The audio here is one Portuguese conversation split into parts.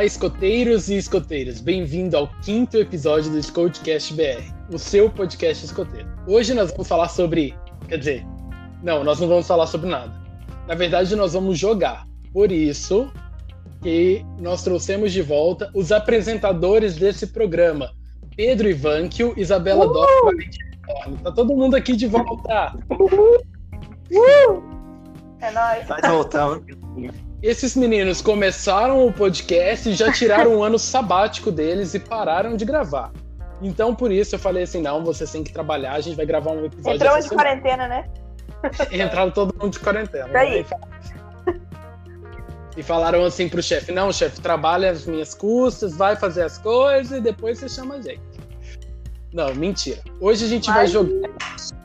Olá, escoteiros e escoteiras. Bem-vindo ao quinto episódio do Scoutcast BR, o seu podcast escoteiro. Hoje nós vamos falar sobre. Quer dizer, não, nós não vamos falar sobre nada. Na verdade, nós vamos jogar. Por isso que nós trouxemos de volta os apresentadores desse programa. Pedro Ivanquio, Isabela uh! Dó, Tá todo mundo aqui de volta. Uh! É nóis. Vai voltar. Esses meninos começaram o podcast e já tiraram um ano sabático deles e pararam de gravar. Então, por isso, eu falei assim: não, vocês têm que trabalhar, a gente vai gravar um episódio. Entramos de quarentena, né? Entraram todo mundo de quarentena. Daí. E falaram assim pro chefe: não, chefe, trabalha as minhas custas, vai fazer as coisas e depois você chama a gente. Não, mentira. Hoje a gente Mas... vai jogar.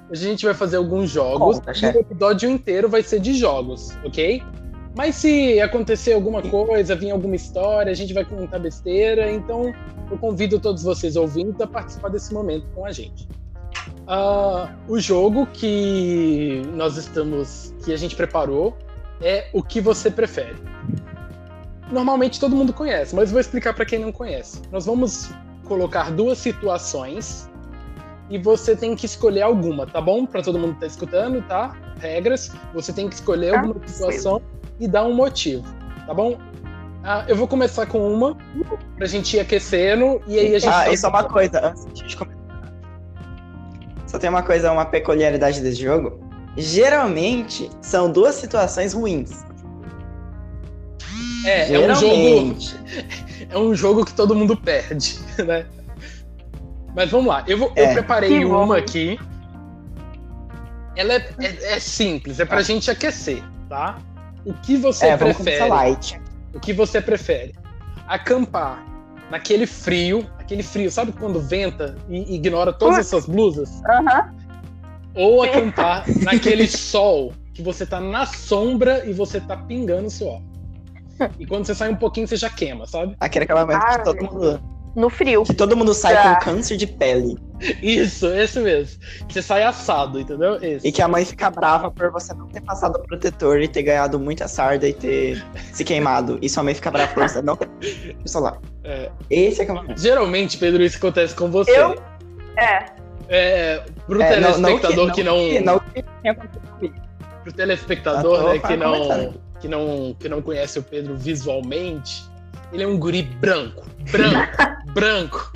Hoje a gente vai fazer alguns jogos. Conta, e o episódio inteiro vai ser de jogos, ok? Mas se acontecer alguma coisa, vir alguma história, a gente vai contar besteira. Então eu convido todos vocês ouvintes a participar desse momento com a gente. Uh, o jogo que nós estamos, que a gente preparou, é o que você prefere. Normalmente todo mundo conhece, mas vou explicar para quem não conhece. Nós vamos colocar duas situações e você tem que escolher alguma, tá bom? Para todo mundo que tá escutando, tá? Regras. Você tem que escolher ah, alguma situação e dar um motivo, tá bom? Ah, eu vou começar com uma pra gente ir aquecendo e aí a gente. Ah, isso é uma coisa, antes de a gente começar. Só tem uma coisa, uma peculiaridade desse jogo. Geralmente são duas situações ruins. É, é um jogo. É um jogo que todo mundo perde, né? Mas vamos lá, eu, vou, é. eu preparei uma aqui. Ela é, é, é, simples, é pra ah. gente aquecer, tá? O que você é, prefere? Light. O que você prefere? Acampar naquele frio, aquele frio, sabe quando venta e ignora todas as suas blusas? Uhum. Ou acampar naquele sol que você tá na sombra e você tá pingando suor. E quando você sai um pouquinho, você já queima, sabe? Aquele acampamento ah, que todo mundo. No frio. Que todo mundo sai com câncer de pele. Isso, esse mesmo. Você sai assado, entendeu? Esse. E que a mãe fica brava por você não ter passado o protetor e ter ganhado muita sarda e ter se queimado. E sua mãe fica brava por você não ter lá. É. Esse é acampamento. Geralmente, Pedro, isso acontece com você. Eu? É. É, pro é, telespectador não, não que, não. Que não, que não pro telespectador, né, que não, que, não, que não conhece o Pedro visualmente, ele é um guri branco. Branco, branco.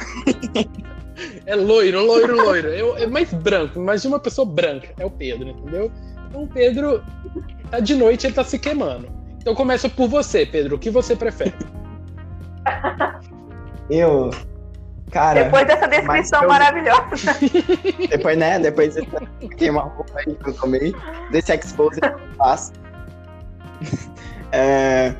É loiro, loiro, loiro. É, é, mais branco, mais de uma pessoa branca. É o Pedro, entendeu? Então o Pedro tá de noite, ele tá se queimando. Então começa por você, Pedro. O que você prefere? Eu. Cara. Depois dessa descrição eu... maravilhosa. Depois, né? Depois de queimar um pouco aí que eu tomei. Desse expose que eu faço. É,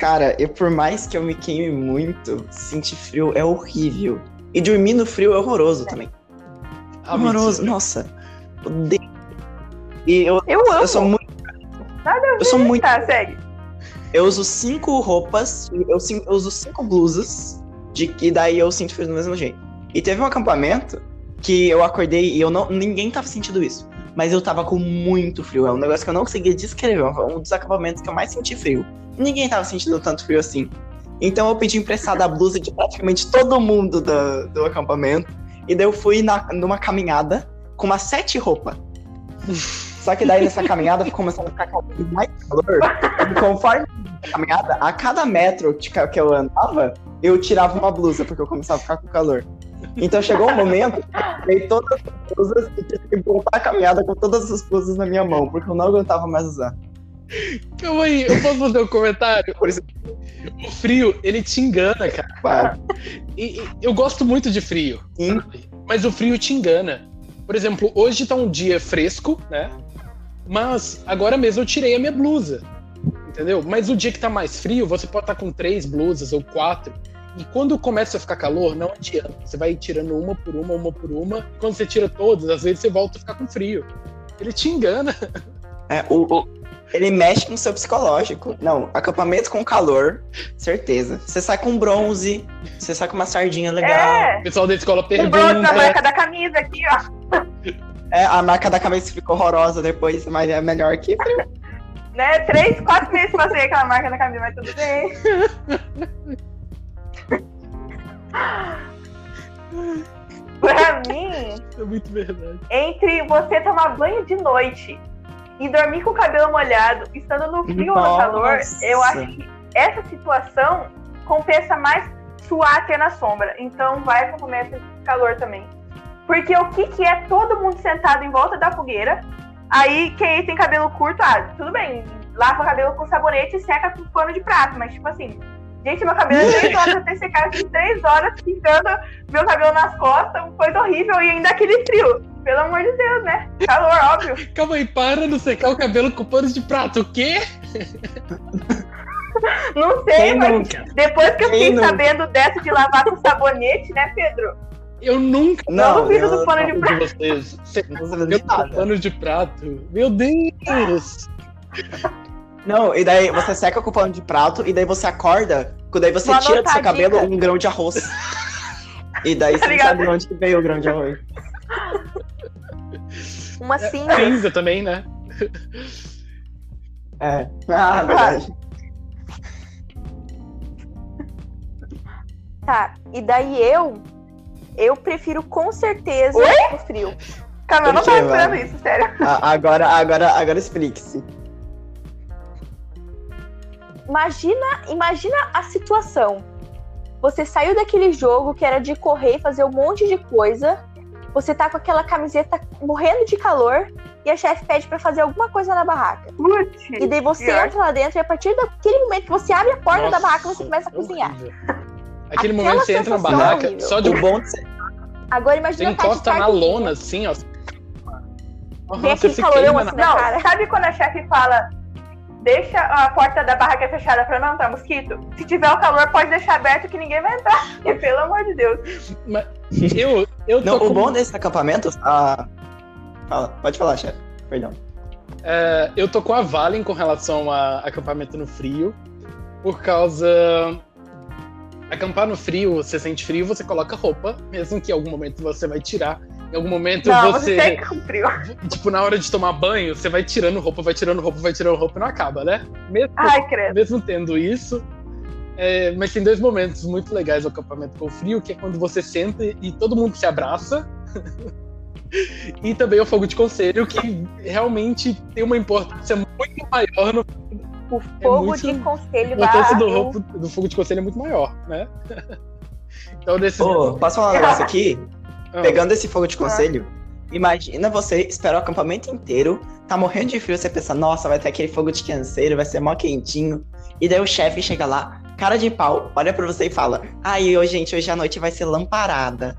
cara, eu, por mais que eu me queime muito, sentir frio é horrível. E dormir no frio é horroroso também. Ah, horroroso, mentira. nossa. Odeio. E eu, eu amo. Eu sou muito. Nada eu sou muito. Tá, segue. Eu uso cinco roupas, eu, eu uso cinco blusas, de que daí eu sinto frio do mesmo jeito. E teve um acampamento que eu acordei e eu não. Ninguém tava sentindo isso. Mas eu tava com muito frio. É um negócio que eu não conseguia descrever. Um dos acampamentos que eu mais senti frio. Ninguém tava sentindo tanto frio assim. Então eu pedi emprestada a blusa de praticamente todo mundo do, do acampamento. E daí eu fui na, numa caminhada com umas sete roupas. Só que daí nessa caminhada começou a ficar mais calor. E conforme a caminhada, a cada metro que eu andava, eu tirava uma blusa, porque eu começava a ficar com calor. Então chegou um momento que eu todas as blusas e tive que voltar a caminhada com todas as blusas na minha mão, porque eu não aguentava mais usar. Calma aí, eu posso fazer um comentário? O frio, ele te engana, cara. Claro. E, e, eu gosto muito de frio. Sim. Mas o frio te engana. Por exemplo, hoje tá um dia fresco, né? Mas agora mesmo eu tirei a minha blusa. Entendeu? Mas o dia que tá mais frio, você pode estar tá com três blusas ou quatro. E quando começa a ficar calor, não adianta. Você vai tirando uma por uma, uma por uma. Quando você tira todas, às vezes você volta a ficar com frio. Ele te engana. É, o, o, ele mexe no seu psicológico. Não, acampamento com calor, certeza. Você sai com bronze, você sai com uma sardinha legal. É. O pessoal da escola pergunta. Bronze a marca da camisa aqui, ó. É, a marca da camisa ficou horrorosa depois, mas é melhor que frio. né? Três, quatro meses passei aquela marca na camisa, mas tudo bem. pra mim, É muito verdade. entre você tomar banho de noite e dormir com o cabelo molhado, estando no frio ou no Nossa. calor, eu acho que essa situação compensa mais suar até na sombra. Então vai momento de calor também. Porque o que, que é todo mundo sentado em volta da fogueira? Aí quem tem cabelo curto, ah, tudo bem, lava o cabelo com sabonete e seca com pano de prato, mas tipo assim, gente, meu cabelo é três horas até secar, eu fiquei três horas ficando meu cabelo nas costas, coisa horrível, e ainda aquele frio. Pelo amor de Deus, né? Calor, óbvio. Calma aí, para de secar o cabelo com pano de prato. O quê? Não sei, Quem mas nunca? depois que eu Quem fiquei nunca? sabendo dessa de lavar com sabonete, né, Pedro? Eu nunca Não duvido eu- do pano de de prato. vocês. Não de cabelo com nada. pano de prato. Meu Deus! Não, e daí você seca com o pano de prato e daí você acorda, e daí você Vou tira do seu cabelo dica. um grão de arroz. E daí você não sabe de onde veio o grão de arroz. Uma É, cinza. Cinza também, né? É. Ah, verdade. Tá. E daí eu. Eu prefiro com certeza o frio. Calma, eu não quê, esperando isso, sério. A- Agora, agora, agora explique-se. Imagina, imagina a situação. Você saiu daquele jogo que era de correr e fazer um monte de coisa. Você tá com aquela camiseta morrendo de calor e a chefe pede pra fazer alguma coisa na barraca. Putz. E daí você Pior. entra lá dentro e a partir daquele momento que você abre a porta da Nossa, barraca, você começa a é cozinhar. horrível. Aquele Aquela momento que você entra na sensação barraca, horrível. só de bom ser. Agora você imagina de encosta na carne lona, assim, ó. Vem você aquele se calorão queima assim na... na Não, cara. sabe quando a chefe fala deixa a porta da barraca fechada pra não entrar mosquito? Se tiver o calor, pode deixar aberto que ninguém vai entrar. E, pelo amor de Deus. Eu, eu tô Não, com... o bom desses acampamentos. Ah... Fala, pode falar, chefe. Perdão. É, eu tô com a Valen com relação a acampamento no frio, por causa. Acampar no frio, você sente frio, você coloca roupa, mesmo que em algum momento você vai tirar. Em algum momento Não, você, você frio. tipo, na hora de tomar banho, você vai tirando roupa, vai tirando roupa, vai tirando roupa e não acaba, né? Mesmo, Ai, credo. mesmo tendo isso. é, mas tem dois momentos muito legais do acampamento com frio, que é quando você senta e todo mundo se abraça. e também o fogo de conselho, que realmente tem uma importância muito maior no O fogo muito- de conselho a importância da. do, roupo- do fogo de conselho é muito maior, né? então, desses. Ô, posso falar um negócio aqui? Ah, Pegando esse fogo de conselho, imagina você esperar o acampamento inteiro, tá morrendo de frio, você pensa, nossa, vai ter aquele fogo de canseiro, vai ser mó quentinho. E daí o chefe chega lá, cara de pau, olha pra você e fala, ai, hoje, gente, hoje à noite vai ser lamparada.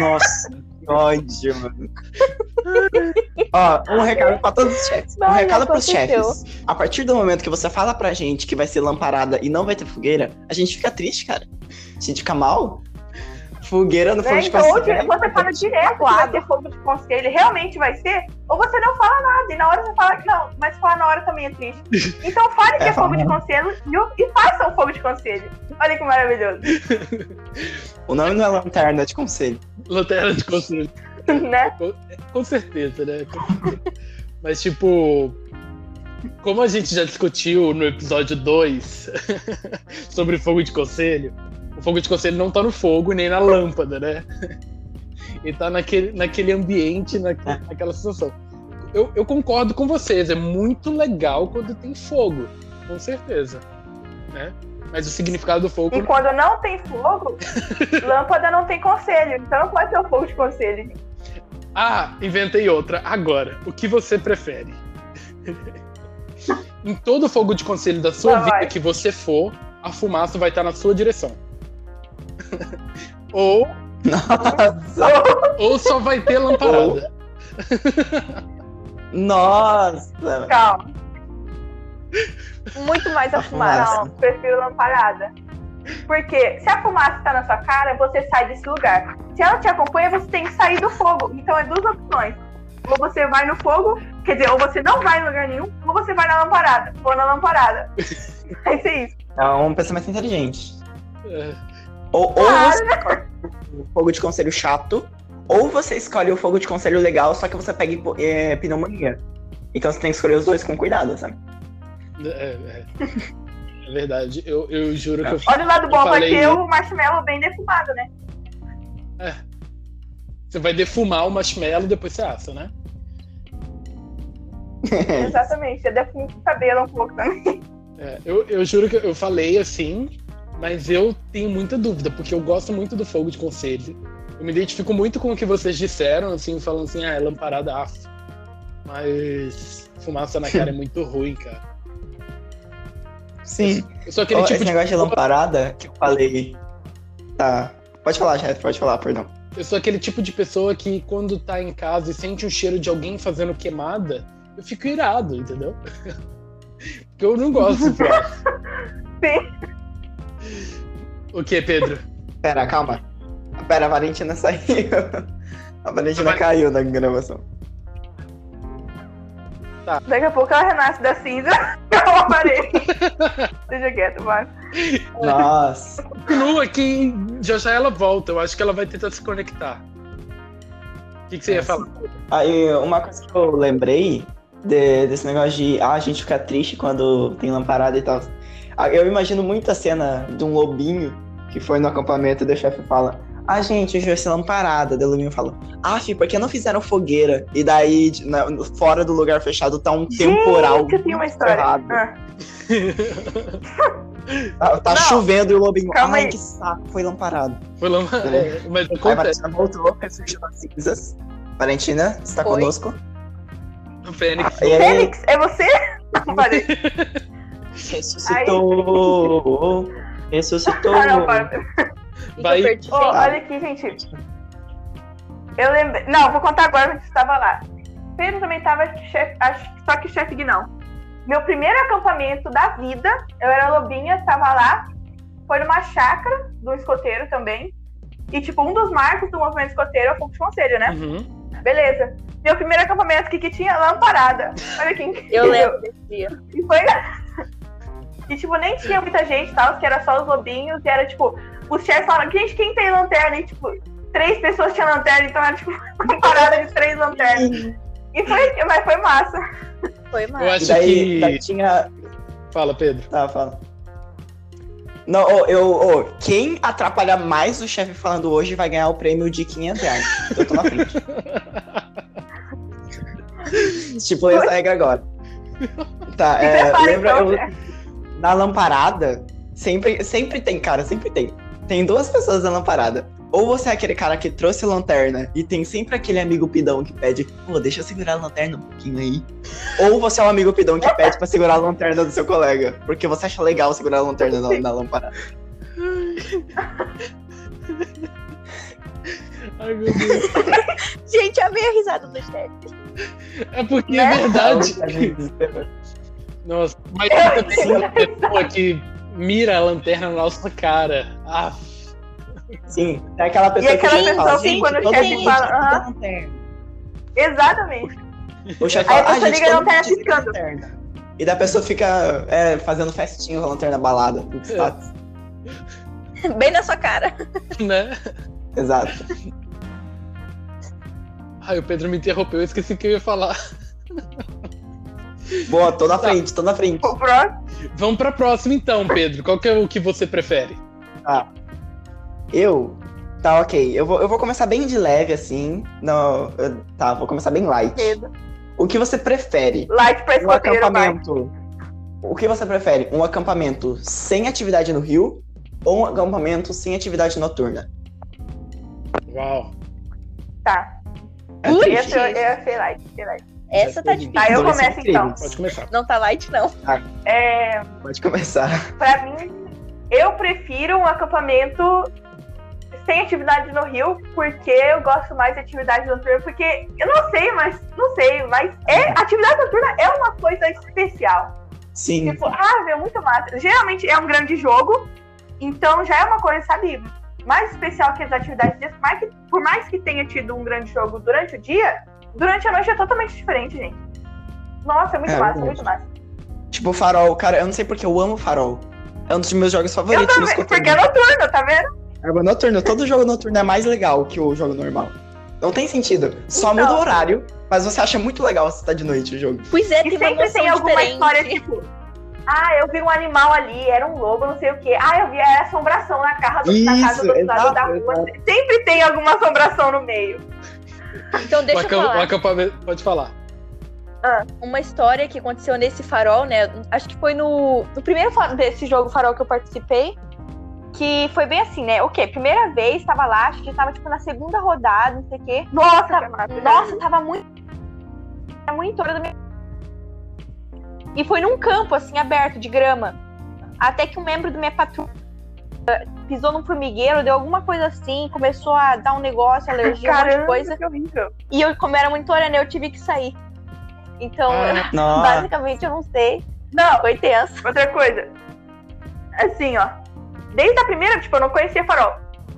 Nossa, que ódio, mano. Ó, um recado pra todos os chefes. Um recado pros chefes. A partir do momento que você fala pra gente que vai ser lamparada e não vai ter fogueira, a gente fica triste, cara. A gente fica mal. Fogueira no fogo Né? de Então, conselho. você fala direto que vai ter fogo de conselho, realmente vai ser, ou você não fala nada, e na hora você fala que não, mas falar na hora também é triste. Então fale que É, é, fogo de conselho e, e faça um fogo de conselho. Olha que maravilhoso, O nome não é lanterna é de conselho. Lanterna de conselho. né? Com certeza, né? Com certeza. Mas, tipo. Como a gente já discutiu no episódio 2 sobre fogo de conselho, o fogo de conselho não tá no fogo nem na lâmpada, né? Ele tá naquele, naquele ambiente, naque- É. naquela situação. Eu, eu concordo com vocês, é muito legal quando tem fogo, com certeza. Né? Mas o significado do fogo E quando não tem fogo, lâmpada não tem conselho, então não pode ter o fogo de conselho. Ah, inventei outra. Agora, o que você prefere? em todo fogo de conselho da sua vida vai. que você for, a fumaça vai estar na sua direção. ou, Nossa! ou só vai ter lamparada. Nossa! Calma, Muito mais a A fumaça. fumaça. não, prefiro lamparada. Porque se a fumaça está na sua cara, você sai desse lugar. Se ela te acompanha, você tem que sair do fogo. Então é duas opções. Ou você vai no fogo, quer dizer, ou você não vai em lugar nenhum, ou você vai na lamparada. Ou na lamparada. Vai ser isso. É um pensamento inteligente. É, Ou, ou você escolhe o fogo de conselho chato, ou você escolhe o fogo de conselho legal, só que você pega é, pneumonia. Então você tem que escolher os dois com cuidado, sabe? É, é. É verdade. Eu, eu juro que eu Olha o lado bom, Eu vai ter o marshmallow bem defumado, né? Você vai defumar o marshmallow e depois você assa, né? Exatamente. Você defuma o cabelo um pouco também. É, eu, eu juro que eu falei assim, mas eu tenho muita dúvida, porque eu gosto muito do fogo de conselho. Eu me identifico muito com o que vocês disseram, assim, falando assim, ah, é lamparada af. Mas fumaça na cara é muito ruim, cara. Sim. Eu sou aquele Ó, tipo esse de negócio de lamparada que eu falei. Tá. Pode falar, chefe, pode falar, perdão. Eu sou aquele tipo de pessoa que quando tá em casa e sente o cheiro de alguém fazendo queimada, eu fico irado, entendeu? Porque eu não gosto. Sim. O que, Pedro? Pera, calma. Pera, a Valentina saiu. A Valentina caiu na gravação. Daqui a pouco ela renasce da cinza. Eu parei. Deixa quieto, vai. Nossa. Continua que já já ela volta. Eu acho que ela vai tentar se conectar. O que, que você ia falar? Aí, uma coisa que eu lembrei de- desse negócio de ah, a gente fica triste quando tem lamparada e tal. Ah, Eu imagino muito a cena de um lobinho que foi no acampamento e o chefe fala: Ah, gente, hoje vai ser lamparada. Daí o lobinho fala: Ah, fi, por que não fizeram fogueira? E daí, na- fora do lugar fechado, tá um temporal. Gente, eu tenho uma história. Ah, Tá, tá Não, chovendo e o lobinho. calma Ai, aí. que saco, foi lamparado. Foi lá, é, mas Aí. Valentina voltou, ressurgiu das cinzas. Valentina, está Oi. conosco? O Fênix. Aí, Fênix, é você? Não ressuscitou. Ressuscitou. Ah, não, para. Vai. Ô, olha aqui, gente. Eu lembrei. Não, vou contar agora você estava lá. Pedro também estava, chefe, só que chefe não. Meu primeiro acampamento da vida, eu era lobinha, estava lá. Foi numa chácara do escoteiro também. E, tipo, um dos marcos do movimento escoteiro é o fogo de conselho, né? Uhum. Beleza. Meu primeiro acampamento, o que, que tinha? Lamparada. Olha incrível. Eu lembro desse dia. E foi. E, tipo, nem tinha muita gente e tal, que era só os lobinhos. E era, tipo, os chefes falaram, gente, quem tem lanterna? E, tipo, três pessoas tinham lanterna, então era, tipo, uma parada de três lanternas. E foi, mas foi massa. Foi Eu mais. E acho daí, daí que. tinha. Fala, Pedro. Tá, fala. Não, ô, eu, ô, quem atrapalhar mais o chefe falando hoje vai ganhar o prêmio de 500 reais. Eu tô na frente. Estipulei essa regra agora. Tá, é, lembra, então, eu, né? Na lamparada, sempre, sempre tem, cara, sempre tem. Tem duas pessoas na lamparada. Ou você é aquele cara que trouxe lanterna e tem sempre aquele amigo pidão que pede, pô, deixa eu segurar a lanterna um pouquinho aí. Ou você é um amigo pidão que pede pra segurar a lanterna do seu colega, porque você acha legal segurar a lanterna na, na lamparada. Ai, meu Deus. Gente, amei a risada do chefe. É porque Né? é verdade. Nossa, mas tem também uma pessoa que mira a lanterna na nossa cara. Ah, Sim, é aquela pessoa E aquela que pessoa fala, assim, quando o chefe fala, a aham. lanterna. Exatamente. O chefe Aí a fala, ah, pessoa gente, liga a lanterna a piscando. E da pessoa fica é, fazendo festinha com a lanterna balada. status. Bem na sua cara. né? Exato. Ai, o Pedro me interrompeu, eu esqueci o que eu ia falar. Boa, tô na frente, tô na frente. Vamos pra próxima então, Pedro. Qual que é o que você prefere? Eu. Tá, ok. Eu vou, eu vou começar bem de leve, assim. Não, eu- tá, vou começar bem light. Medo. O que você prefere? Light pra Um escoteiro, vai. acampamento. O que você prefere? Um acampamento sem atividade no rio ou um acampamento sem atividade noturna? Uau. Tá. É eu, eu sei light, sei light. Essa tá difícil. Tá, eu começo, então. Pode começar. Não tá light, não. É, Pode começar. pra mim, eu prefiro um acampamento sem atividade no rio, porque eu gosto mais de atividade noturna, porque eu não sei, mas não sei, mas é atividade noturna é uma coisa especial. Sim. Tipo, ah, é muito massa. Geralmente é um grande jogo, então já é uma coisa, sabe, mais especial que as atividades dias. Por mais que, por mais que tenha tido um grande jogo durante o dia, durante a noite é totalmente diferente, gente. Nossa, é muito É, massa, verdade. muito massa. Tipo, farol. Cara, eu não sei porque eu amo farol. É um dos meus jogos Eu favoritos no também, porque é noturno, tá vendo? Erva noturno, todo jogo noturno é mais legal que o jogo normal. Não tem sentido. Só Então. muda o horário Mas você acha muito legal se tá de noite o jogo. Pois é, E tem uma sempre tem alguma diferente. história tipo. Ah, eu vi um animal ali, era um lobo, não sei o quê. Ah, eu vi a assombração na, casa do, na casa Isso, do outro lado da exato, rua. Sempre tem alguma assombração no meio. Então deixa eu o falar. acampamento. Pode falar. uma história que aconteceu nesse farol, né? Acho que foi no, no primeiro desse jogo farol que eu participei. Que foi bem assim, né? O quê? Primeira vez, tava lá, acho que tava tipo na segunda rodada, não sei o quê. Nossa, Fernanda. Nossa, tava muito. Muito hora da minha. E foi num campo, assim, aberto, de grama. Até que um membro da minha patrulha pisou num formigueiro, deu alguma coisa assim, começou a dar um negócio, alergia, um monte de Caramba, coisa. que horrível. E eu, como era muito hora, né, eu tive que sair. Então, Ah. Basicamente, eu não sei. Não, Foi tenso. outra coisa. Assim, ó. Desde a primeira, tipo, eu não conhecia farol.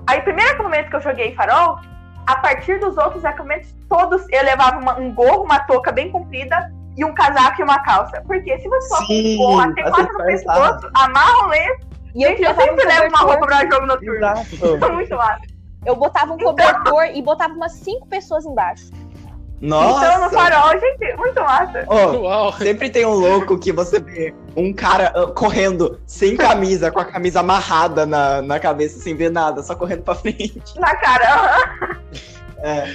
Aí, o primeiro acampamento que eu joguei farol, a partir dos outros acampamentos, todos eu levava uma- um gorro, uma touca bem comprida e um casaco e uma calça. Porque se você coloca um Sim, gorro até quase no pescoço, amarra o lenço, E eu, eu, levava um sempre levo uma cobertor, roupa pra jogo noturno. Exato. Muito massa. Eu botava um cobertor e botava umas cinco pessoas embaixo. Nossa. Então, no farol, gente, muito massa. Ó, Uau. sempre tem um louco que você vê um cara ah, correndo sem camisa, com a camisa amarrada na, na cabeça, sem ver nada, só correndo pra frente. Na cara. É,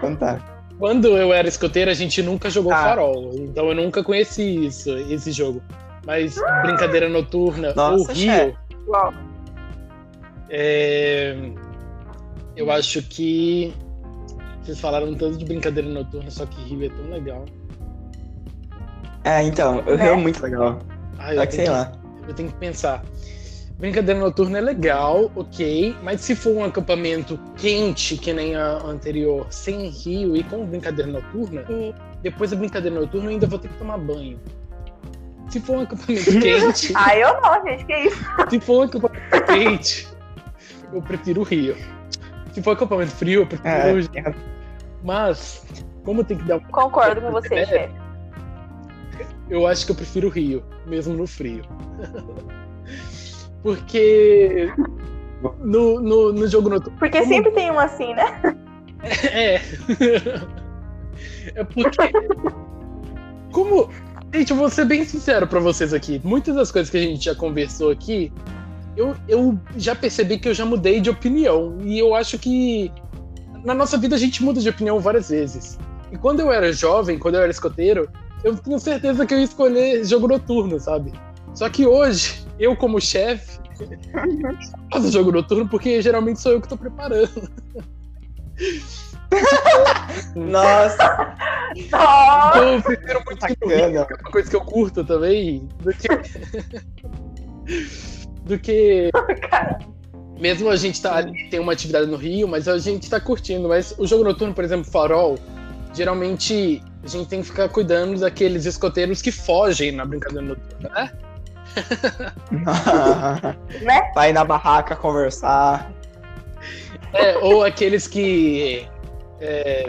fantástico. Quando eu era escoteiro, a gente nunca jogou Ah. farol. Então eu nunca conheci isso, esse jogo. Mas brincadeira noturna Nossa, ou Rio, é, eu acho que vocês falaram tanto de brincadeira noturna, só que Rio é tão legal. É, então, o Rio é muito legal. Ah, eu que sei tenho lá. Eu tenho que pensar. Brincadeira noturna é legal, ok, mas se for um acampamento quente, que nem a anterior, sem rio e com brincadeira noturna, E- depois da brincadeira noturna eu ainda vou ter que tomar banho. Se for um acampamento quente, Ah, eu não, gente, que isso. se for um acampamento quente, eu prefiro o rio. Se for acampamento frio, eu prefiro É, o rio. Mas, como tem que dar Concordo com você, É. chefe. eu acho que eu prefiro o Rio, mesmo no frio. Porque no, no, no jogo noturno. Porque sempre tem um assim, né? É. é porque. Como. Gente, vou ser bem sincero pra vocês aqui. Muitas das coisas que a gente já conversou aqui, eu, eu já percebi que eu já mudei de opinião. E eu acho que na nossa vida a gente muda de opinião várias vezes. E quando eu era jovem, quando eu era escoteiro, eu tenho certeza que eu ia escolher jogo noturno, sabe? Só que hoje, eu como chefe, faço jogo noturno porque geralmente sou eu que tô preparando. Nossa, Nossa, Então eu prefiro muito Rio, bacana. que é uma coisa que eu curto também, do que. do que. cara. Mesmo a gente tá ali, tem uma atividade no Rio, mas a gente tá curtindo. Mas o jogo noturno, por exemplo, farol, geralmente a gente tem que ficar cuidando daqueles escoteiros que fogem na brincadeira noturna, né? Né? Vai na barraca conversar. É, ou aqueles que. É,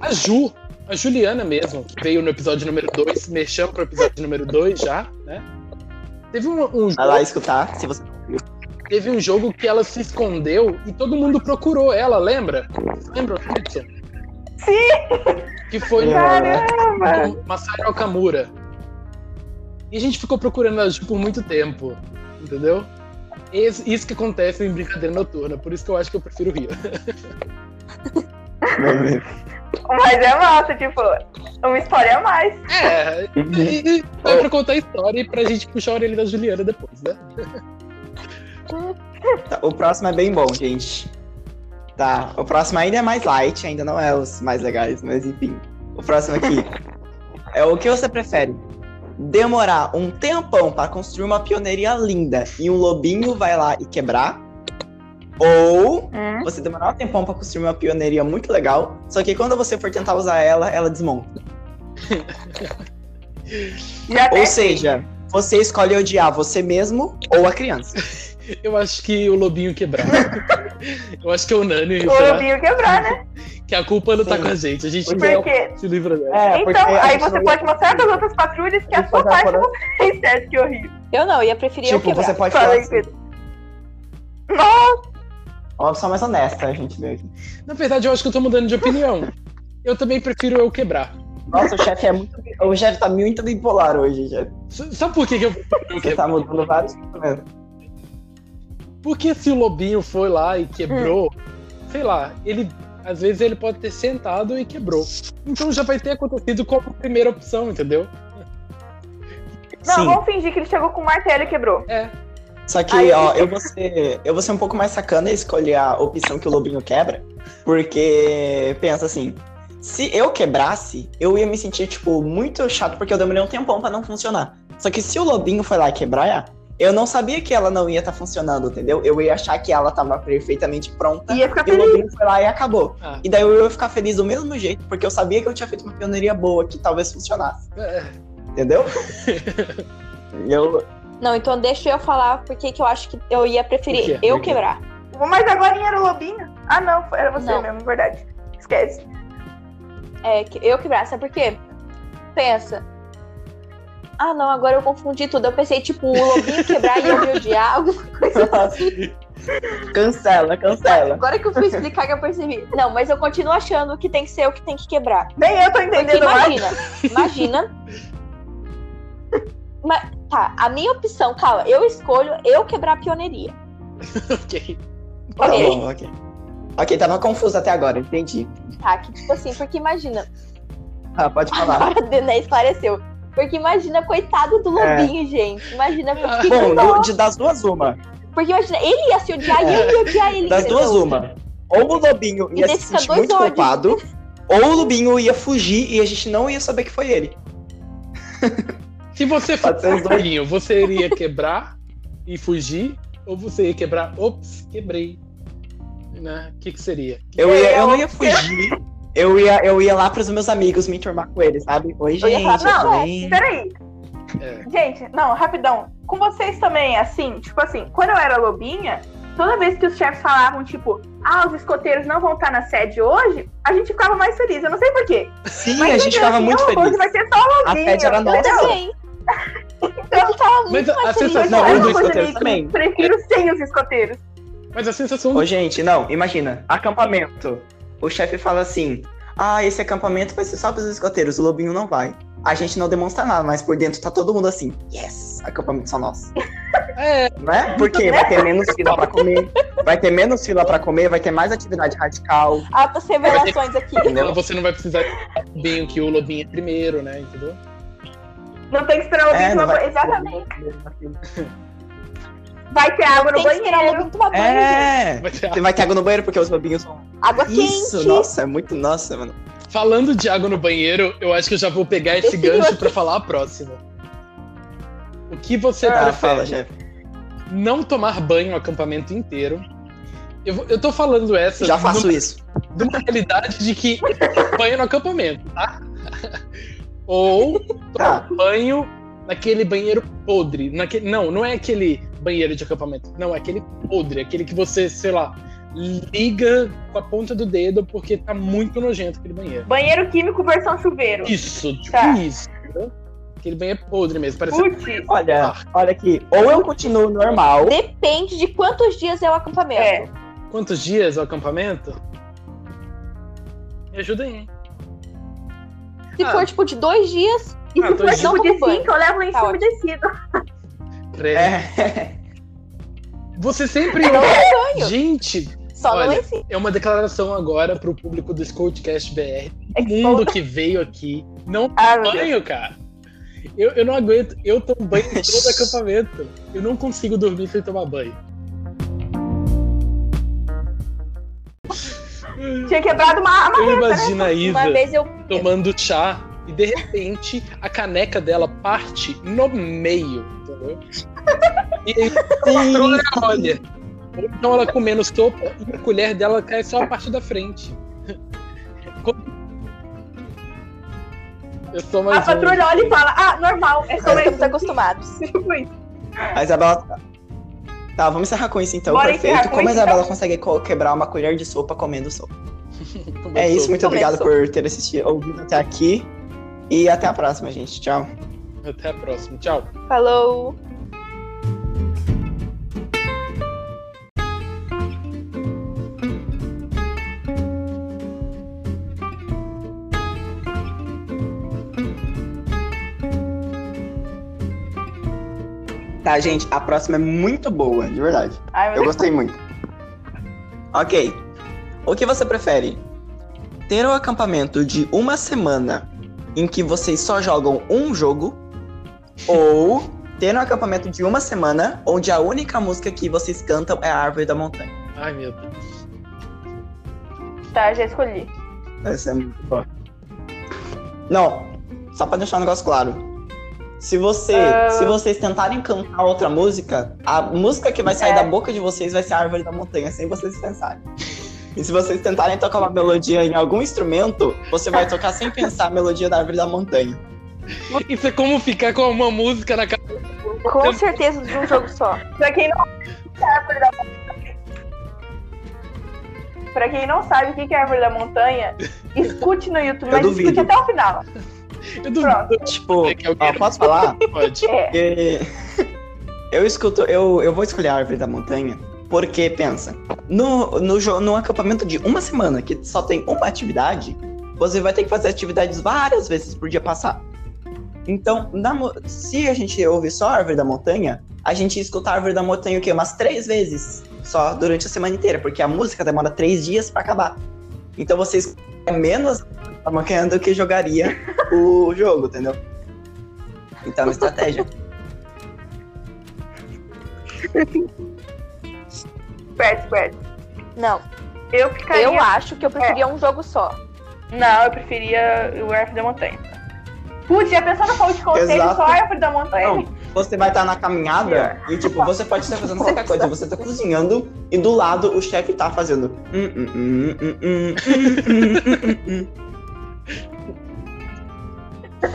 a Ju, a Juliana mesmo, que veio no episódio número 2, mexendo pro episódio número 2 já, né? Teve um, um Vai lá jogo, escutar, se você teve um jogo que ela se escondeu e todo mundo procurou ela, lembra? Vocês Lembram disso? Sim! Que foi no com Masaru Okamura. E a gente ficou procurando a Ju por muito tempo, entendeu? Isso, isso que acontece em brincadeira noturna, por isso que eu acho que eu prefiro o Rio. Mas é massa, tipo, uma história a mais. É, e- e foi pra contar a história e pra gente puxar a orelha da Juliana depois, né? Tá, o próximo é bem bom, gente. Tá, o próximo ainda é mais light, ainda não é os mais legais, mas enfim. O próximo aqui é o que você prefere? Demorar um tempão pra construir uma pioneiria linda e um lobinho vai lá e quebrar? Ou Hum. você demorar um tempão pra construir uma pioneiria muito legal, só que quando você for tentar usar ela, ela desmonta. Ou tem. seja, você escolhe odiar você mesmo ou a criança. Eu acho que o Lobinho quebrar. eu acho que é unânime, O lobinho quebrar, né? que a culpa não tá Sim. com a gente. A gente Porque- não se livra dela. É, porque Então, aí você pode mostrar para as outras patrulhas que a sua vai parte por- não fez certo, que horrível. Eu não, ia preferir eu Tipo, quebrar. você pode Fala falar assim. Nossa, uma pessoa mais honesta, a gente vê aqui. Na verdade, eu acho que eu tô mudando de opinião. eu também prefiro eu quebrar. Nossa, o chefe é muito. O chefe tá muito bipolar hoje, chefe. Sabe por que, que eu Você tá mudando vários pensamentos. Porque se o lobinho foi lá e quebrou, sei lá, ele. Às vezes ele pode ter sentado e quebrou. Então já vai ter acontecido como primeira opção, entendeu? Não, Sim. vamos fingir que ele chegou com o martelo e quebrou. É. Só que, Aí- ó, eu vou, ser, eu vou ser um pouco mais sacana e escolher a opção que o Lobinho quebra. Porque, pensa assim, se eu quebrasse, eu ia me sentir, tipo, muito chato, porque eu demorei um tempão pra não funcionar. Só que se o Lobinho foi lá quebrar, eu não sabia que ela não ia estar funcionando, entendeu? Eu ia achar que ela tava perfeitamente pronta. Ia ficar E o feliz. Lobinho foi lá e acabou. Ah. E daí eu ia ficar feliz do mesmo jeito, porque eu sabia que eu tinha feito uma pioneiria boa, que talvez funcionasse. É. Entendeu? eu, Não, então deixa eu falar porque que eu acho que eu ia preferir eu quebrar. Mas agora era o lobinho. Ah, não, foi- era você Não. mesmo, verdade. Esquece. É, que eu quebrar, sabe por quê? Pensa. Ah, não, agora eu confundi tudo. Eu pensei, tipo, o lobinho quebrar e eu me odiar, alguma coisa assim. cancela, cancela. Agora que eu fui explicar que eu percebi. Não, mas eu continuo achando que tem que ser eu que tem que quebrar. Nem eu tô Porque entendendo mais. imagina, imagina. Mas, tá, a minha opção, calma, eu escolho eu quebrar a pioneiria. ok. Tá Ok. bom, ok. Ok, tava confuso até agora, entendi. Tá, que tipo assim, porque imagina, Ah, pode falar. agora a Dené esclareceu. Porque imagina, coitado do É. lobinho, gente. Imagina, que Bom, do- de, das duas, uma. Porque imagina, ele ia se odiar e eu ia odiar ele. Das entendeu? duas, uma. Ou o Lobinho E ia se sentir muito ódios. culpado, ou o Lobinho ia fugir e a gente não ia saber que foi ele. Se você os fosse lobinho, você iria quebrar e fugir? Ou você ia quebrar, ops, quebrei. Né? O que, que seria? Eu, ia, eu não ia fugir. Eu ia, eu ia lá pros meus amigos me enturmar com eles, sabe? Oi, Eu ia gente, falar, não, bem? Peraí. É. Gente, não, rapidão. Com vocês também, assim, tipo assim, quando eu era lobinha, toda vez que os chefes falavam, tipo, ah, os escoteiros não vão estar na sede hoje, a gente ficava mais feliz. Eu não sei porquê. Sim, Mas a gente ficava assim, muito "Oh, feliz. Hoje vai ser só A lobinho. sede era nossa. entendeu? Mas a mais sensação-. Não, dos coisa escoteiros também. Prefiro sem os escoteiros. Mas a sensação Ô, gente, não, imagina, acampamento. O chefe fala assim: ah, esse acampamento vai ser só pros escoteiros, o lobinho não vai. A gente não demonstra nada, mas por dentro tá todo mundo assim: yes, acampamento só nosso. É, Não é? Porque vai ter menos fila pra comer, vai ter menos fila pra comer, vai ter mais atividade radical. Altas revelações aqui. Entendeu? você não vai precisar do lobinho que o lobinho é primeiro, né? Entendeu? Não tem que esperar o lobinho É, vai-. Exatamente. Vai ter água no Tem que esperar o banheiro. lobinho tomar banho, gente. É! Vai ter- Você vai ter água no banheiro porque os lobinhos são. Água Isso, quente. nossa, é muito. Nossa, mano. Falando de água no banheiro, eu acho que eu já vou pegar esse Definiu gancho pra falar a próxima. O que você Ah, prefere? fala, chefe. Não tomar banho o acampamento inteiro. Eu, eu tô falando essa Já faço numa, isso. numa realidade de que banho no acampamento, tá? Ou Tá. tomar banho naquele banheiro podre. Naquele, não, não é aquele banheiro de acampamento. Não, é aquele podre. Aquele que você, sei lá, liga com a ponta do dedo porque tá muito nojento aquele banheiro. Banheiro químico versão chuveiro. Isso, tipo Tá. isso. Aquele banheiro podre mesmo. Parece Putz. Olha, olha aqui. Ou eu continuo normal. Depende de quantos dias é o acampamento. É. quantos dias o acampamento? Me ajuda aí, hein? Se Ah. for, tipo, de dois dias, E Ah, se for de- tipo não de cinco, eu levo lá em Tá cima e descido. Credo. É. Você sempre. banho. Gente, só Olha, si. é uma declaração agora pro público do Scoutcast BR. É mundo que veio aqui não Ah, banho, cara. Eu, eu não aguento. Eu tomo banho em todo acampamento. Eu não consigo dormir sem tomar banho. Tinha quebrado uma, uma Eu imagino a Uma vez eu. tomando chá e de repente a caneca dela parte no meio, entendeu? E aí a olha. Ou Então ela comendo sopa e a colher dela cai só a parte da frente. Eu sou A mais um. patrulha olha e fala, ah, normal, é só estamos isso. acostumados. A Isabela. Tá, vamos encerrar com isso então. Bora Perfeito. Como a isso, Isabela então. consegue co- quebrar uma colher de sopa comendo sopa? É isso, sopa. muito obrigado por ter assistido, ouvido até aqui. E até a próxima, gente. Tchau. Até a próxima. Tchau. Falou. Tá, gente, a próxima é muito boa, de verdade. Ai, Eu gostei muito. Ok. O que você prefere? Ter um acampamento de uma semana em que vocês só jogam um jogo? ou ter um acampamento de uma semana onde a única música que vocês cantam é a Árvore da Montanha? Ai, meu Deus. Tá, já escolhi. Essa é muito boa. Não, só pra deixar um negócio claro. Se você, Ah. se vocês tentarem cantar outra música, a música que vai sair É. da boca de vocês vai ser a Árvore da Montanha, sem vocês pensarem. E se vocês tentarem tocar uma melodia em algum instrumento, você vai tocar sem pensar a melodia da Árvore da Montanha. Isso é como ficar com uma música na cabeça. Com certeza de um jogo só. Pra quem não sabe o que é a árvore da montanha. Pra quem não sabe o que é a árvore da montanha, escute no YouTube, Eu mas duvido. escute até o final. Eu duvido Tipo, que alguém ó, posso falar? pode. É. Eu escuto, eu, eu vou escolher a árvore da montanha, porque pensa, no, no, no acampamento de uma semana, que só tem uma atividade, você vai ter que fazer atividades várias vezes por dia passar. Então, na se a gente ouve só a árvore da montanha, a gente escuta a árvore da montanha o quê? Umas três vezes só durante a semana inteira, porque a música demora três dias pra acabar. Então você escuta menos a montanha do que jogaria o jogo, entendeu? Então é uma estratégia. Perto, perto. Não, Eu ficaria. eu acho que eu preferia um jogo só. Não, eu preferia o árvore da montanha. Putz, já pensou no fogo de conselho só a árvore da montanha? Não, você vai estar na caminhada e, tipo, você pode estar fazendo qualquer coisa. Você tá cozinhando e do lado o chefe tá fazendo. hum, hum, hum, hum, hum, hum, hum, hum, hum.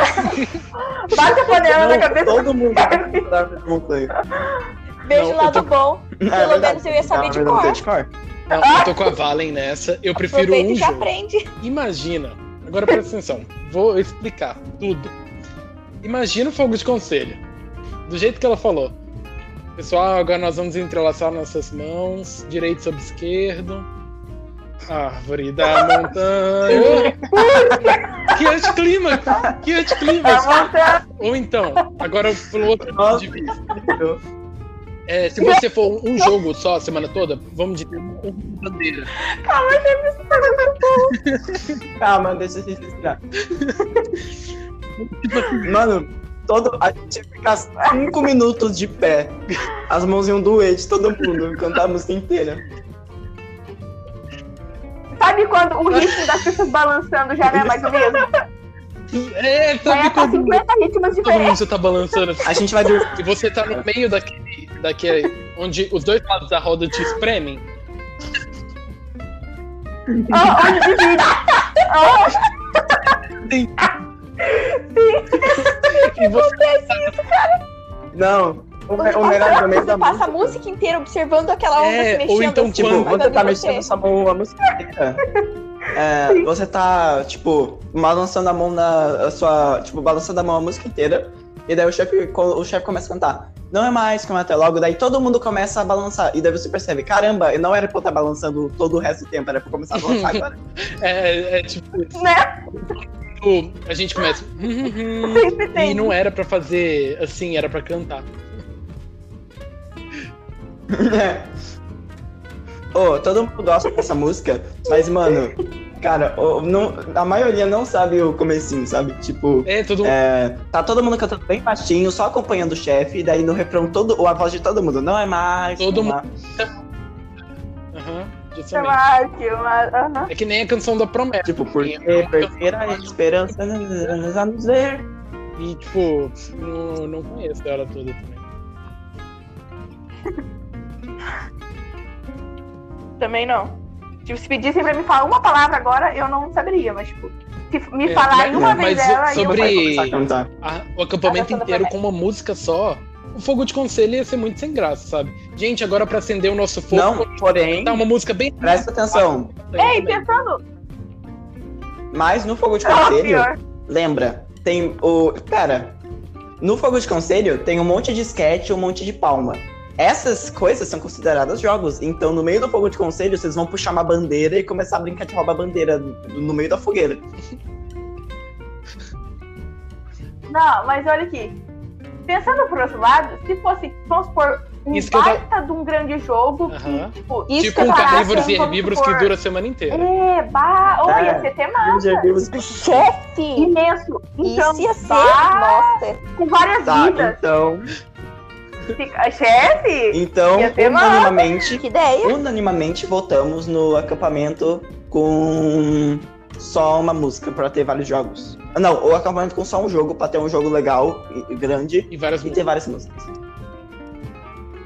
Bate a panela na Não, cabeça. Todo mundo vai pra árvore da montanha. Vejo Não, o lado tô- bom. É Pelo verdade. menos eu ia saber de árvore da cor. de cor. Não, eu tô com a Valen nessa. Eu prefiro Aproveita um e já jogo. aprende. Imagina. Agora presta atenção. Vou explicar tudo. Imagina o fogo de conselho. Do jeito que ela falou. Pessoal, agora nós vamos entrelaçar nossas mãos, direito sobre esquerdo. Árvore da montanha. que anticlímax! Que A anticlímax! montanha. Ou então, agora pelo outro Nossa, de vista. É, se você for um jogo só a semana toda, vamos de uma bandeira. Calma, deixa eu respirar. Mano, todo, a gente ia ficar cinco minutos de pé. As mãos iam doer de todo mundo, cantar a música inteira. Sabe quando o ritmo das pessoas balançando já não é mais o mesmo? É, Vai sabe até quando 50 ritmos todo diferentes. mundo você tá balançando assim? A gente vai dormir. E você tá no meio daquele, daquele. onde os dois lados da roda te espremem. Ó, onde divide. Ó, E você Não. O, Você o melhor você da passa música. a música inteira observando aquela onda É, se ou mexendo. então, assim, Tipo, Quando- você tá você. mexendo sua mão a música inteira. É, você tá, tipo, balançando a mão na a sua. Tipo, balançando a mão a música inteira. E daí o chefe o chefe começa a cantar. Não é mais como até logo. Daí todo mundo começa a balançar. E daí você percebe, caramba, não era pra eu estar balançando todo o resto do tempo, era pra eu começar a balançar agora. É, é tipo. Né? Tipo, a gente começa. sempre E tem. não era pra fazer assim, era pra cantar. Ô, todo mundo gosta dessa música, mas, mano, cara, ô, não, a maioria não sabe o comecinho, sabe? Tipo, É, todo mundo. é, tá todo mundo cantando bem baixinho, só acompanhando o chefe, e daí no refrão todo, a voz de todo mundo, não é mais. Todo é Aham, justamente. Uma- aham. É que nem a canção da promessa. Tipo, porque perder a esperança nos a nos ver. E, tipo, não, não conheço ela toda também. Também não. Tipo, se pedissem pra me falar uma palavra agora, eu não saberia, mas, tipo, se me É, falarem uma vez ela, sobre- eu Começar a cantar. A- o acampamento inteiro com uma música só, o fogo de conselho ia ser muito sem graça, sabe? Gente, agora pra acender o nosso fogo, Não, porém, tá uma música bem. presta atenção. Ei, pensando. Mas no fogo de Ah, conselho, lembra, tem o. Pera. No fogo de conselho tem um monte de sketch e um monte de palma. Essas coisas são consideradas jogos. Então, no meio do fogo de conselho, vocês vão puxar uma bandeira e começar a brincar de roubar bandeira no meio da fogueira. Não, mas olha aqui. Pensando por outro lado, se fosse, vamos supor, um Isso baita de um grande jogo que, tipo, isso tipo um carnívoros e supor, que dura a semana inteira. É, bah, oh, ia ser até massa. Chefe! Imenso. Então, Isso ia ser. bah, Nossa. com várias Tá, vidas. então. Fica- Chefe! Então, unanimamente, Que ideia. unanimamente votamos no acampamento com só uma música pra ter vários jogos. Não, o acampamento com só um jogo pra ter um jogo legal e grande E várias e ter várias músicas.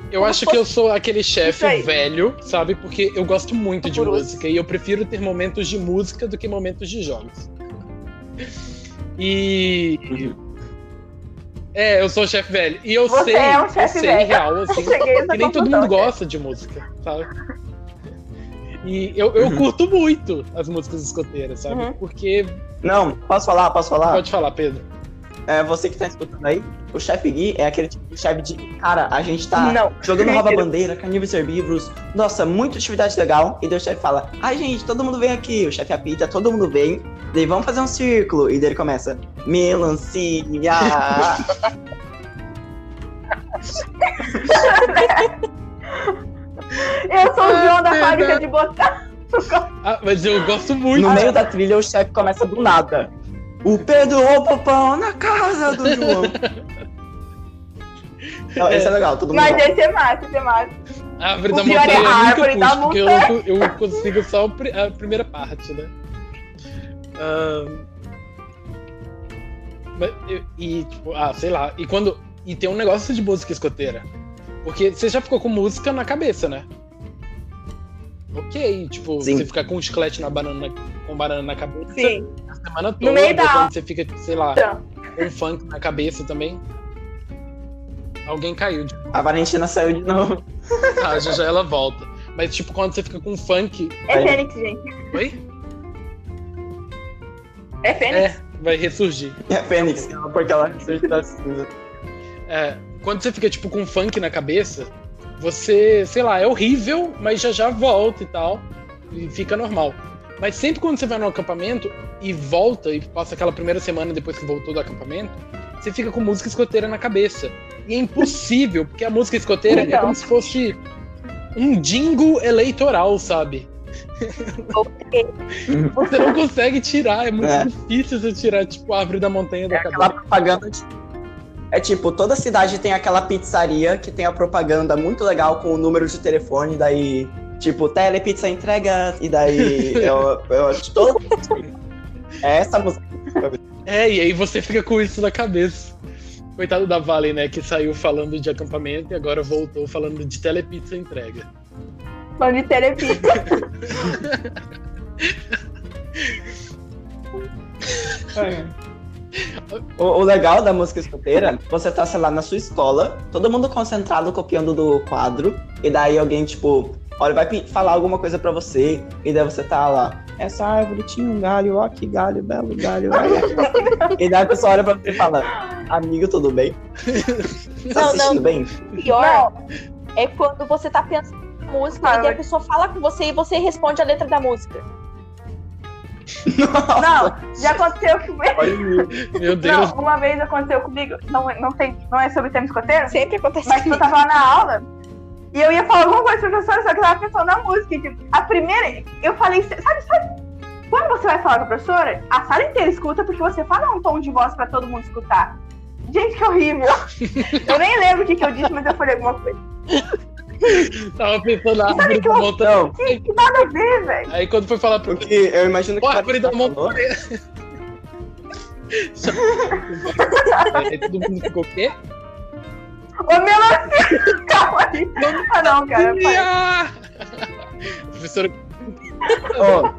Eu acho que eu sou aquele chefe velho, sabe? Porque eu gosto muito de música e eu prefiro ter momentos de música do que momentos de jogos. E. É, eu sou o chefe velho. E eu Você sei, é um eu sei velho. real, assim, que nem todo mundo chefe. gosta de música, sabe? E eu, eu Uhum. curto muito as músicas escoteiras, sabe? Uhum. Porque. Não, posso falar? Posso falar? Pode falar, Pedro. É, você que tá escutando aí, o chefe Gui é aquele tipo de chefe de. Cara, a gente tá Não. jogando rouba-bandeira, carnívoros e herbívoros. Nossa, muita atividade legal. E daí o chefe fala: Ai, gente, todo mundo vem aqui. O chefe apita, todo mundo vem. Daí vamos fazer um círculo. E daí ele começa: Melancia. Eu sou o João da fábrica de botar. Ah, mas eu gosto muito. no meio da trilha, o chefe começa do nada. O Pedro rouba pão na casa do João. Não, esse é legal, todo mundo. Mas vai. esse é massa, esse é massa. A árvore da O pior é montanha a eu nunca árvore da puxo, porque eu, eu consigo só a primeira parte, né? Ahn, mas e, tipo, ah, sei lá. E quando. E tem um negócio de música escoteira. Porque você já ficou com música na cabeça, né? Ok, tipo, Sim. você ficar com um chiclete na banana, com banana na cabeça Sim. Semana toda. meio da quando você fica, sei lá, Então. com um funk na cabeça também. Alguém caiu de A Valentina saiu de novo. ah, já já ela volta. Mas, tipo, quando você fica com funk. É Aí. Fênix, gente. Oi? É Fênix. É, vai ressurgir. É Fênix, porque ela ressurgiu da cinza. É, quando você fica, tipo, com funk na cabeça, você, sei lá, é horrível, mas já já volta e tal. E fica normal. Mas sempre quando você vai no acampamento e volta e passa aquela primeira semana depois que voltou do acampamento, você fica com música escoteira na cabeça. E é impossível, porque a música escoteira é Então. como se fosse um jingle eleitoral, sabe? Você não consegue tirar, é muito É. difícil você tirar, tipo, a árvore da montanha da É aquela cabeça. propaganda de... É tipo, toda cidade tem aquela pizzaria que tem a propaganda muito legal com o número de telefone, daí, tipo, telepizza entrega, e daí eu, eu todo... É essa música. É, e aí você fica com isso na cabeça. Coitado da Vale, né, que saiu falando de acampamento e agora voltou falando de telepizza entrega. Falando de telepizza. O, o legal da música escoteira, você tá, sei lá, na sua escola, todo mundo concentrado copiando do quadro, e daí alguém, tipo, olha, vai falar alguma coisa pra você, e daí você tá lá, essa árvore tinha um galho, ó que galho, belo galho. olha." e daí a pessoa olha pra você e fala, amigo, tudo bem? Tá Não, assistindo não. bem? Pior é quando você tá pensando na música e daí a pessoa fala com você e você responde a letra da música. Não, já aconteceu comigo. Meu Deus. Não, uma vez aconteceu comigo. Não, não, tem, não é sobre tema escoteiro, Sempre acontece mas eu tava lá na aula e eu ia falar alguma coisa pra professora, só que eu tava pensando na música. e, Tipo, a primeira, eu falei, sabe, sabe? Quando você vai falar com a professora, a sala inteira escuta porque você fala um tom de voz pra todo mundo escutar. Gente, que horrível. Eu nem lembro o que, que eu disse, mas eu falei alguma coisa. Tava pensando na Sabe árvore que da montanha. Que, que nada a ver, velho. Aí quando foi falar pro porque eu imagino que... Ó, árvore da montanha. Aí todo mundo ficou o quê? Ô, melancia! Calma aí. Ah, não, cara. pai. Professora, Ó,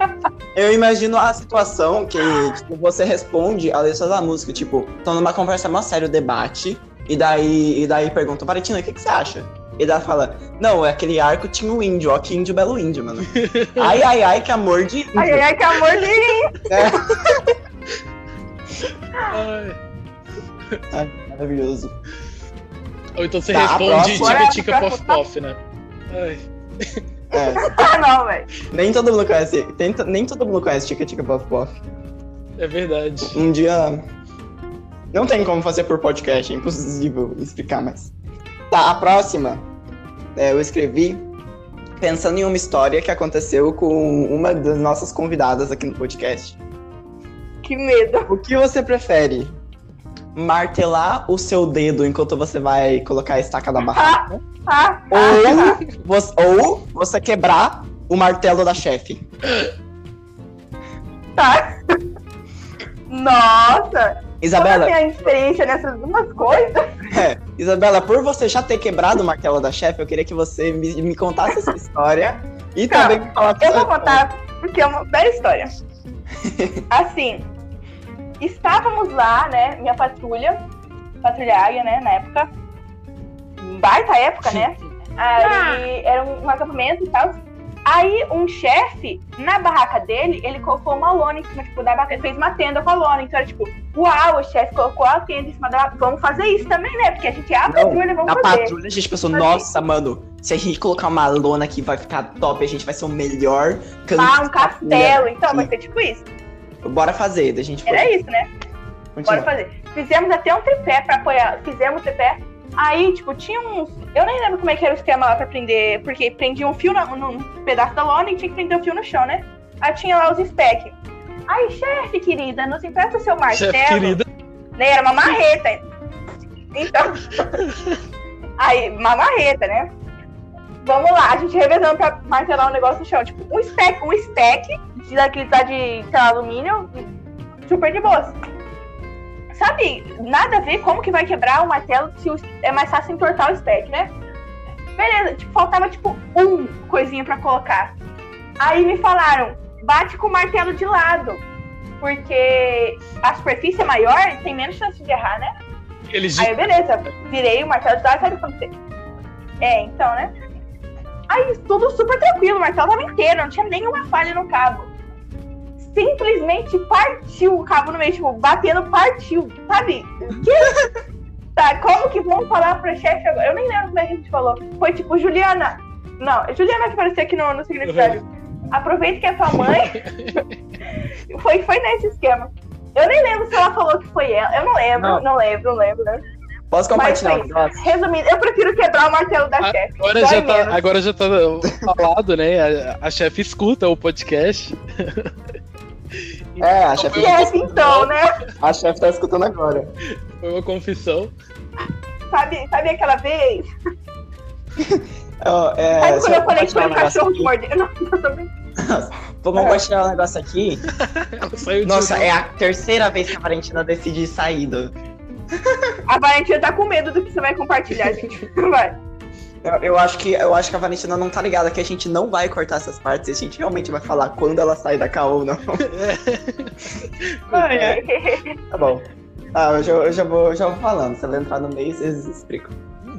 eu imagino a situação que tipo, você responde a letra da música, tipo, estão numa conversa mais séria, debate, e daí, e daí perguntam, Valentina, o que, que você acha? E daí fala, não, é aquele arco tinha um índio, ó, que índio belo índio, mano. ai, ai, ai, que amor de índio. Ai, ai, ai, que amor de ai. Ai, maravilhoso. Ou então você Tá, responde próxima- tica tica pof pof, né? Ai. É, Ah, não, velho. nem todo mundo conhece, nem, nem todo mundo conhece Tica Tica Puff Puff. É verdade. Um dia, Não tem como fazer por podcast, é impossível explicar mais. Tá, a próxima. é, eu escrevi pensando em uma história que aconteceu com uma das nossas convidadas aqui no podcast. Que medo. O que você prefere? Martelar o seu dedo enquanto você vai colocar a estaca da barraca? Ou, você, ou você quebrar o martelo da chefe? tá. Nossa! Isabela, Como eu tenho experiência nessas duas coisas? É, Isabela, por você já ter quebrado o martelo da chefe, eu queria que você me, me contasse essa história e Calma, também me falasse. Eu vou contar porque é uma bela história. Assim, estávamos lá, né? Minha patrulha, patrulha águia, né? Na época. Baita época, né? Aí era um acampamento e tal. Aí um chefe, na barraca dele, ele colocou uma lona em cima, tipo, da barraca, ele fez uma tenda com a lona. Então era tipo, uau, o chefe colocou a tenda em cima da Vamos fazer isso também, né? Porque a gente é a patrulha, vamos Na fazer. patrulha a gente pensou, Fazer. nossa, mano, se a gente colocar uma lona aqui vai ficar top, a gente vai ser o melhor canto Ah, um castelo, então vai ser tipo isso. Bora fazer, daí a gente foi. Era isso, né? Continua. Bora fazer. Fizemos até um tripé pra apoiar. Fizemos tripé. Aí, tipo, tinha uns. Eu nem lembro como é que era o esquema lá pra prender. Porque prendia um fio na- num pedaço da lona e tinha que prender o fio no chão, né? Aí tinha lá os spec. Aí, chefe, querida, nos empresta o seu martelo. Chefe querida. Né? Era uma marreta. Então. Aí, uma marreta, né? Vamos lá, a gente revezando pra martelar um negócio no chão. Tipo, um spec, um spec de, daquele tá de sei lá, alumínio, super de boas. Sabe, nada a ver como que vai quebrar o martelo se o- é mais fácil entortar o spec, né? Beleza, tipo, faltava tipo um coisinha pra colocar. Aí me falaram, bate com o martelo de lado. Porque a superfície é maior tem menos chance de errar, né? Eles Aí, beleza, virei o martelo de lado, sabe quando você. É, então, né? Aí, tudo super tranquilo, o martelo tava inteiro, não tinha nenhuma falha no cabo. Simplesmente partiu o cabo no meio, tipo, batendo, partiu, sabe? Que? tá, como que vamos falar pra chefe agora? Eu nem lembro como é a gente falou. Foi tipo, Juliana. Não, é Juliana que apareceu aqui no, no significado. Aproveita que é tua mãe. foi, foi nesse esquema. Eu nem lembro se ela falou que foi ela. Eu não lembro, Não. não, lembro, não lembro, né? Posso Mas compartilhar foi um negócio? Resumindo, eu prefiro quebrar o martelo da chefe. Agora Dói já, tá, menos. agora já tá falado, né? A, a chefe escuta o podcast. É, a chefe, Chefe, então, né? a chefe tá escutando agora. Foi uma confissão. Sabe, sabe aquela vez? Ó, é, Sabe quando eu falei que foi um negócio cachorro aqui- que mordeu? Não, não brincando. Vou compartilhar um negócio aqui. Nossa, é a terceira vez que a Valentina decide sair do. A Valentina tá com medo do que você vai compartilhar, gente. Vai. Eu, eu acho que, eu acho que a Valentina não tá ligada que a gente não vai cortar essas partes, a gente realmente vai falar quando ela sai da KO ou não. Ai, ai. Tá bom. Ah, eu já, eu já, vou, já vou falando. Se ela entrar no meio, vocês explicam.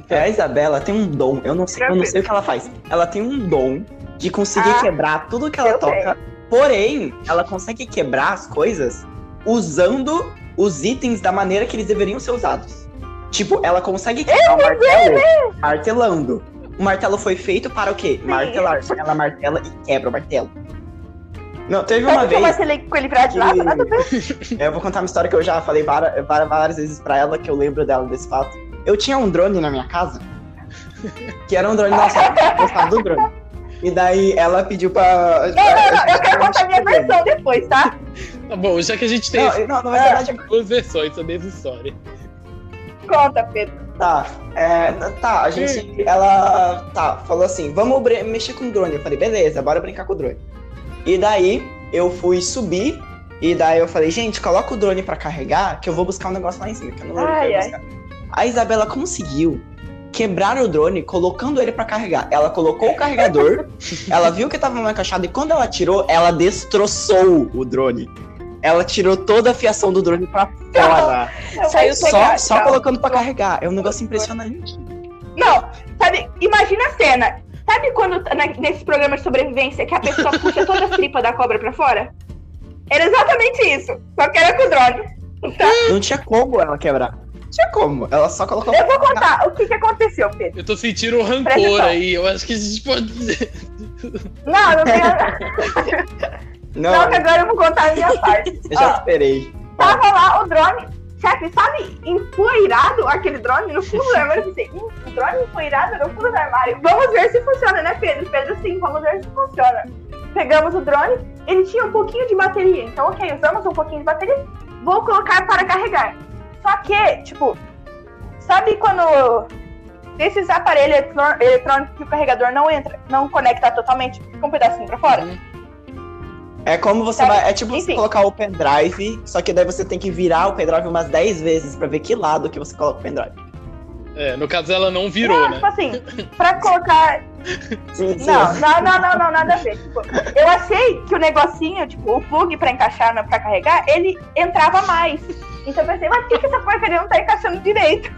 É, a Isabela tem um dom, eu não sei, eu não sei o que ela faz. Ela tem um dom de conseguir Ah, quebrar tudo que ela toca. Porém, ela consegue quebrar as coisas usando os itens da maneira que eles deveriam ser usados. Tipo, ela consegue quebrar o martelo martelando. O martelo foi feito para o quê? Martelar. Ela martela e quebra o martelo. Não, teve uma eu vez. martelei com ele pra de lado? Nada a ver. Eu vou contar uma história que eu já falei várias, várias, vezes pra ela, que eu lembro dela desse fato. Eu tinha um drone na minha casa, que era um drone, nossa, eu gostava do drone. E daí ela pediu pra. Não, não, não, eu quero contar a minha versão depois, tá? Tá bom, já que a gente tem Não, não, na verdade, duas versões da mesma história. Conta, Pedro. tá. É, tá, a gente. Ela. Tá, falou assim: vamos mexer com o drone. Eu falei, beleza, bora brincar com o drone. E daí eu fui subir. E daí eu falei, gente, coloca o drone pra carregar, que eu vou buscar um negócio lá em cima, que eu não lembro o que eu ia Ai, buscar. A Isabela conseguiu quebrar o drone colocando ele pra carregar. Ela colocou o carregador, ela viu que tava mal encaixado e quando ela tirou, ela destroçou o drone. Ela tirou toda a fiação do drone pra fora. Saiu Só, pegar, só colocando pra carregar. É um negócio impressionante. Não, sabe, imagina a cena. Sabe quando, na, nesse programa de sobrevivência, que a pessoa puxa toda a tripa da cobra pra fora? Era exatamente isso. Só que era com o drone. Tá? Não tinha como ela quebrar. Não tinha como. Ela só colocou Eu vou contar o que, que aconteceu, Pedro. Eu tô sentindo um rancor aí. Eu acho que a gente pode dizer. Não, não tem Não, Não, que agora eu vou contar a minha parte. eu já Ó, esperei. tava lá o drone chefe, sabe, empoeirado aquele drone no fundo do armário? Eu pensei, hum, um drone empoeirado no fundo do armário. Vamos ver se funciona, né, Pedro? Pedro, sim, vamos ver se funciona. Pegamos o drone, ele tinha um pouquinho de bateria. Então, ok, usamos um pouquinho de bateria. Vou colocar para carregar. Só que, tipo, sabe quando esses aparelhos eletrô- eletrônicos que o carregador não entra, não conecta totalmente, fica um pedacinho pra fora? Uhum. É como você Sabe? vai. É tipo você Enfim. colocar o pendrive, só que daí você tem que virar o pendrive umas 10 vezes pra ver que lado que você coloca o pendrive. É, no caso ela não virou, não, né? tipo assim, pra colocar. Sim, sim. Não, não, não, não, não, nada a ver. Tipo, eu achei que o negocinho, tipo, o plug pra encaixar, pra carregar, ele entrava mais. Então eu pensei, mas por que, que essa porcaria não tá encaixando direito?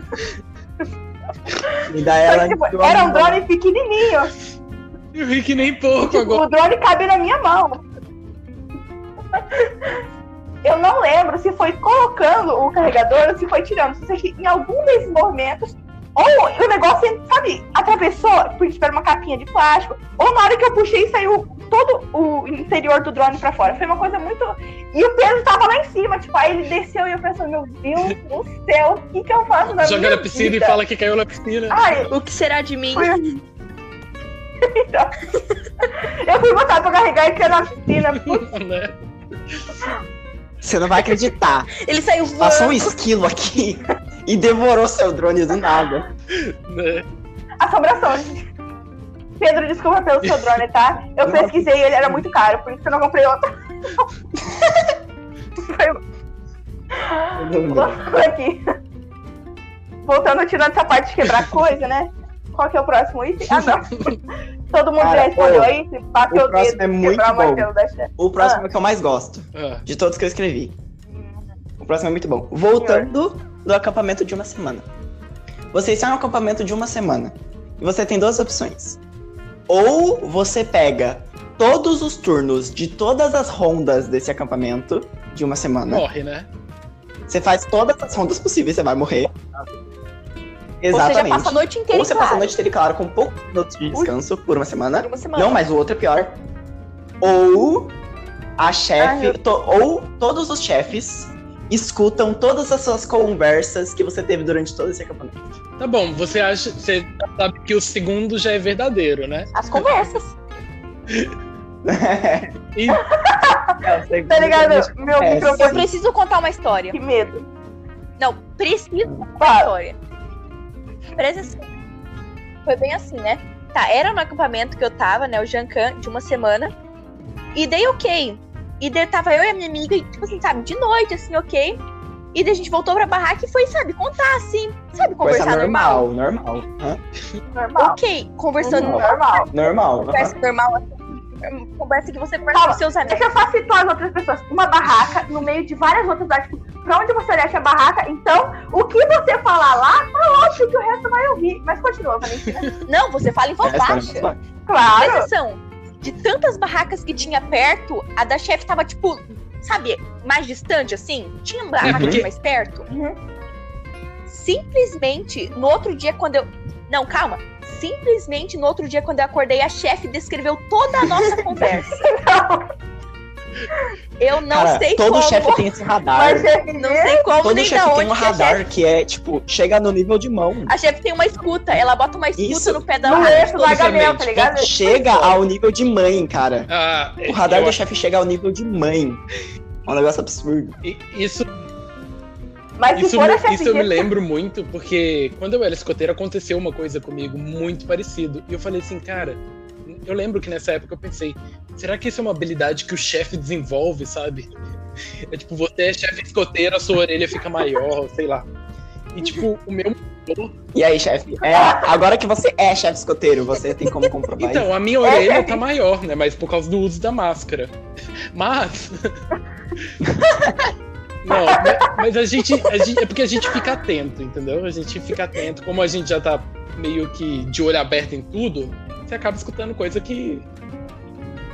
E daí Só ela que, tipo, era um drone pequenininho. Eu vi que nem pouco Tipo, agora. o drone cabe na minha mão. Eu não lembro se foi colocando o carregador ou se foi tirando. Sei que em algum desses movimentos, ou o negócio, sabe, atravessou, porque tipo, era uma capinha de plástico, ou na hora que eu puxei saiu todo o interior do drone pra fora. Foi uma coisa muito. E o peso tava lá em cima, tipo, aí ele desceu e eu pensando, meu Deus do céu, o que, que eu faço na Joga minha na piscina vida? e fala que caiu na piscina. Ai, O que será de mim? Foi- eu fui botar pra carregar e caiu na piscina. né? Você não vai acreditar. Ele saiu Passou um voando. esquilo aqui e devorou seu drone do nada. né? Assombrações. Pedro, desculpa pelo seu drone, tá? Eu Não. pesquisei e ele era muito caro, por isso que eu não comprei outro. Foi loucura aqui. Voltando, tirando essa parte de quebrar coisa, né? Qual que é o próximo item? Ah, não. Todo mundo Cara, já respondeu aí? Se o o próximo dedo, é muito o bom. O próximo é o que eu mais gosto, Ah, de todos que eu escrevi. O próximo é muito bom. Voltando do acampamento de uma semana. Você está no acampamento de uma semana. E você tem duas opções. Ou você pega todos os turnos de todas as rondas desse acampamento de uma semana. morre, né? Você faz todas as rondas possíveis, você vai morrer. Ou seja, Exatamente. passa a noite inteira Ou você em passa a claro. noite inteira, claro, com poucos minutos de descanso por uma semana. Por uma semana. Não, mas o outro é pior. Ou a chefe. Ai, to- ou todos os chefes escutam todas as suas conversas que você teve durante todo esse acampamento. Tá bom, você acha. Você sabe que o segundo já é verdadeiro, né? As conversas. E Tá ligado? Meu É, Eu preciso contar uma história. Que medo. Não, preciso contar uma história. Atenção. Foi bem assim, né? Tá, era no acampamento que eu tava, né? O Jancan, de uma semana. E dei ok. E daí tava eu e a minha amiga, e, tipo assim, sabe, de noite, assim, ok. E daí a gente voltou pra barraca e foi, sabe, contar assim, sabe, Conversa conversar normal. normal, normal. Normal. Ok, conversando Normal. Normal. Normal. conversa normal, assim, conversa que você conversa Calma, com seus amigos. Deixa eu só situar as outras pessoas. Uma barraca no meio de várias outras. Tipo, pra onde você olhar que é barraca, então o que você falar lá, tá ótimo que o resto vai ouvir. Mas continua, Valentina. Não, você fala em voz era baixa. Claro. atenção. De tantas barracas que tinha perto, a da chefe tava, tipo, sabe, mais distante, assim? Tinha barraca porque- mais perto. Uhum. Simplesmente, no outro dia, quando eu. Não, calma. Simplesmente, no outro dia, quando eu acordei, a chefe descreveu toda a nossa conversa. Eu não Cara, sei todo como. chefe tem esse radar. Mas chefe, Não sei como Todo nem chefe tem um que radar chefe. que é, tipo, chega no nível de mão. A chefe tem uma escuta. Ela bota uma escuta Isso. no pé da eixo da Gabriel, tá ligado? Chega ao nível de mãe, cara. ah, O radar eu do chefe chega ao nível de mãe. É um negócio absurdo. Isso, Mas isso, isso eu me lembro muito, porque quando eu era escoteiro aconteceu uma coisa comigo muito parecido. E eu falei assim, cara, eu lembro que nessa época eu pensei, será que isso é uma habilidade que o chefe desenvolve, sabe? É tipo, você é chefe escoteiro, a sua orelha fica maior, sei lá. E tipo, o meu. E aí, chefe? É, agora que você é chefe escoteiro, você tem como comprovar isso? Então, a minha orelha tá maior, né? Mas por causa do uso da máscara. Mas. Não, mas- mas a gente, a gente. É porque a gente fica atento, entendeu? A gente fica atento. Como a gente já tá meio que de olho aberto em tudo, você acaba escutando coisa que.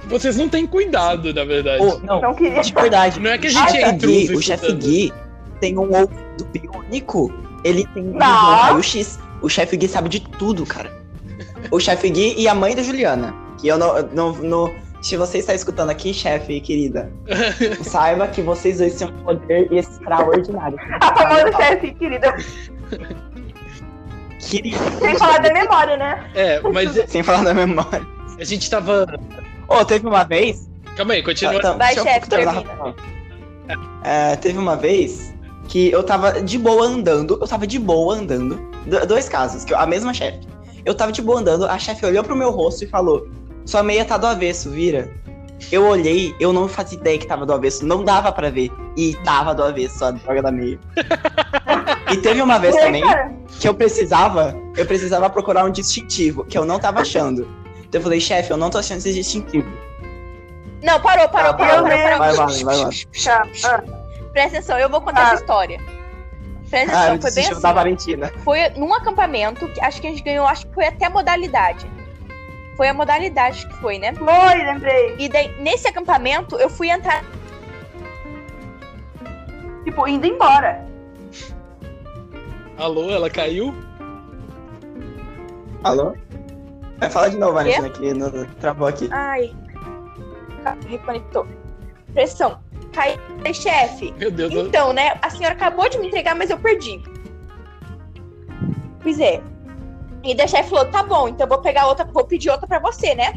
que vocês não têm cuidado, na verdade. Ô, não, Não queria. de verdade. Não é que a gente é chefe intruso Gui, o chefe. Gui tem um ouvido biônico. Ele tem um Não. raio-x. O chefe Gui sabe de tudo, cara. O chefe Gui e a mãe da Juliana. Que eu não, não, não- se você está escutando aqui, chefe, querida, saiba que vocês dois têm um poder extraordinário. A famosa chefe, querida. Querida. Sem falar da memória, né? É, mas Sem falar da memória. a gente tava. Ô, teve uma vez. Calma aí, continua. Tá, tá, Vai, chefe, termina. É, teve uma vez que eu tava de boa andando. Eu tava de boa andando. Do- dois casos, que eu- a mesma chefe. Eu tava de boa andando, a chefe olhou pro meu rosto e falou: Sua meia tá do avesso, vira. Eu olhei, eu não fazia ideia que tava do avesso, não dava pra ver. E tava do avesso a droga da meia. e teve uma vez também que eu precisava, eu precisava procurar um distintivo, que eu não tava achando. Então eu falei, chefe, eu não tô achando esse distintivo. Não, parou, parou, Tá, parou, vai, parou, parou. Vai lá, vai lá. tá, ah, Presta atenção, eu vou contar Ah. essa história. Presta Ah, atenção, o foi bem assim. da Valentina. Foi num acampamento, que acho que a gente ganhou, acho que foi até modalidade. Foi a modalidade que foi, né? foi, lembrei. E daí, nesse acampamento, eu fui entrar. Tipo, indo embora. Alô, ela caiu? Alô? Vai falar de novo, Valentina, que no, travou aqui. Ai. Reconectou. Pressão. Cai, chefe. Meu Deus, eu- Então, né? A senhora acabou de me entregar, mas eu perdi. Pois é. E daí a chefe falou: tá bom, então eu vou pegar outra, vou pedir outra pra você, né?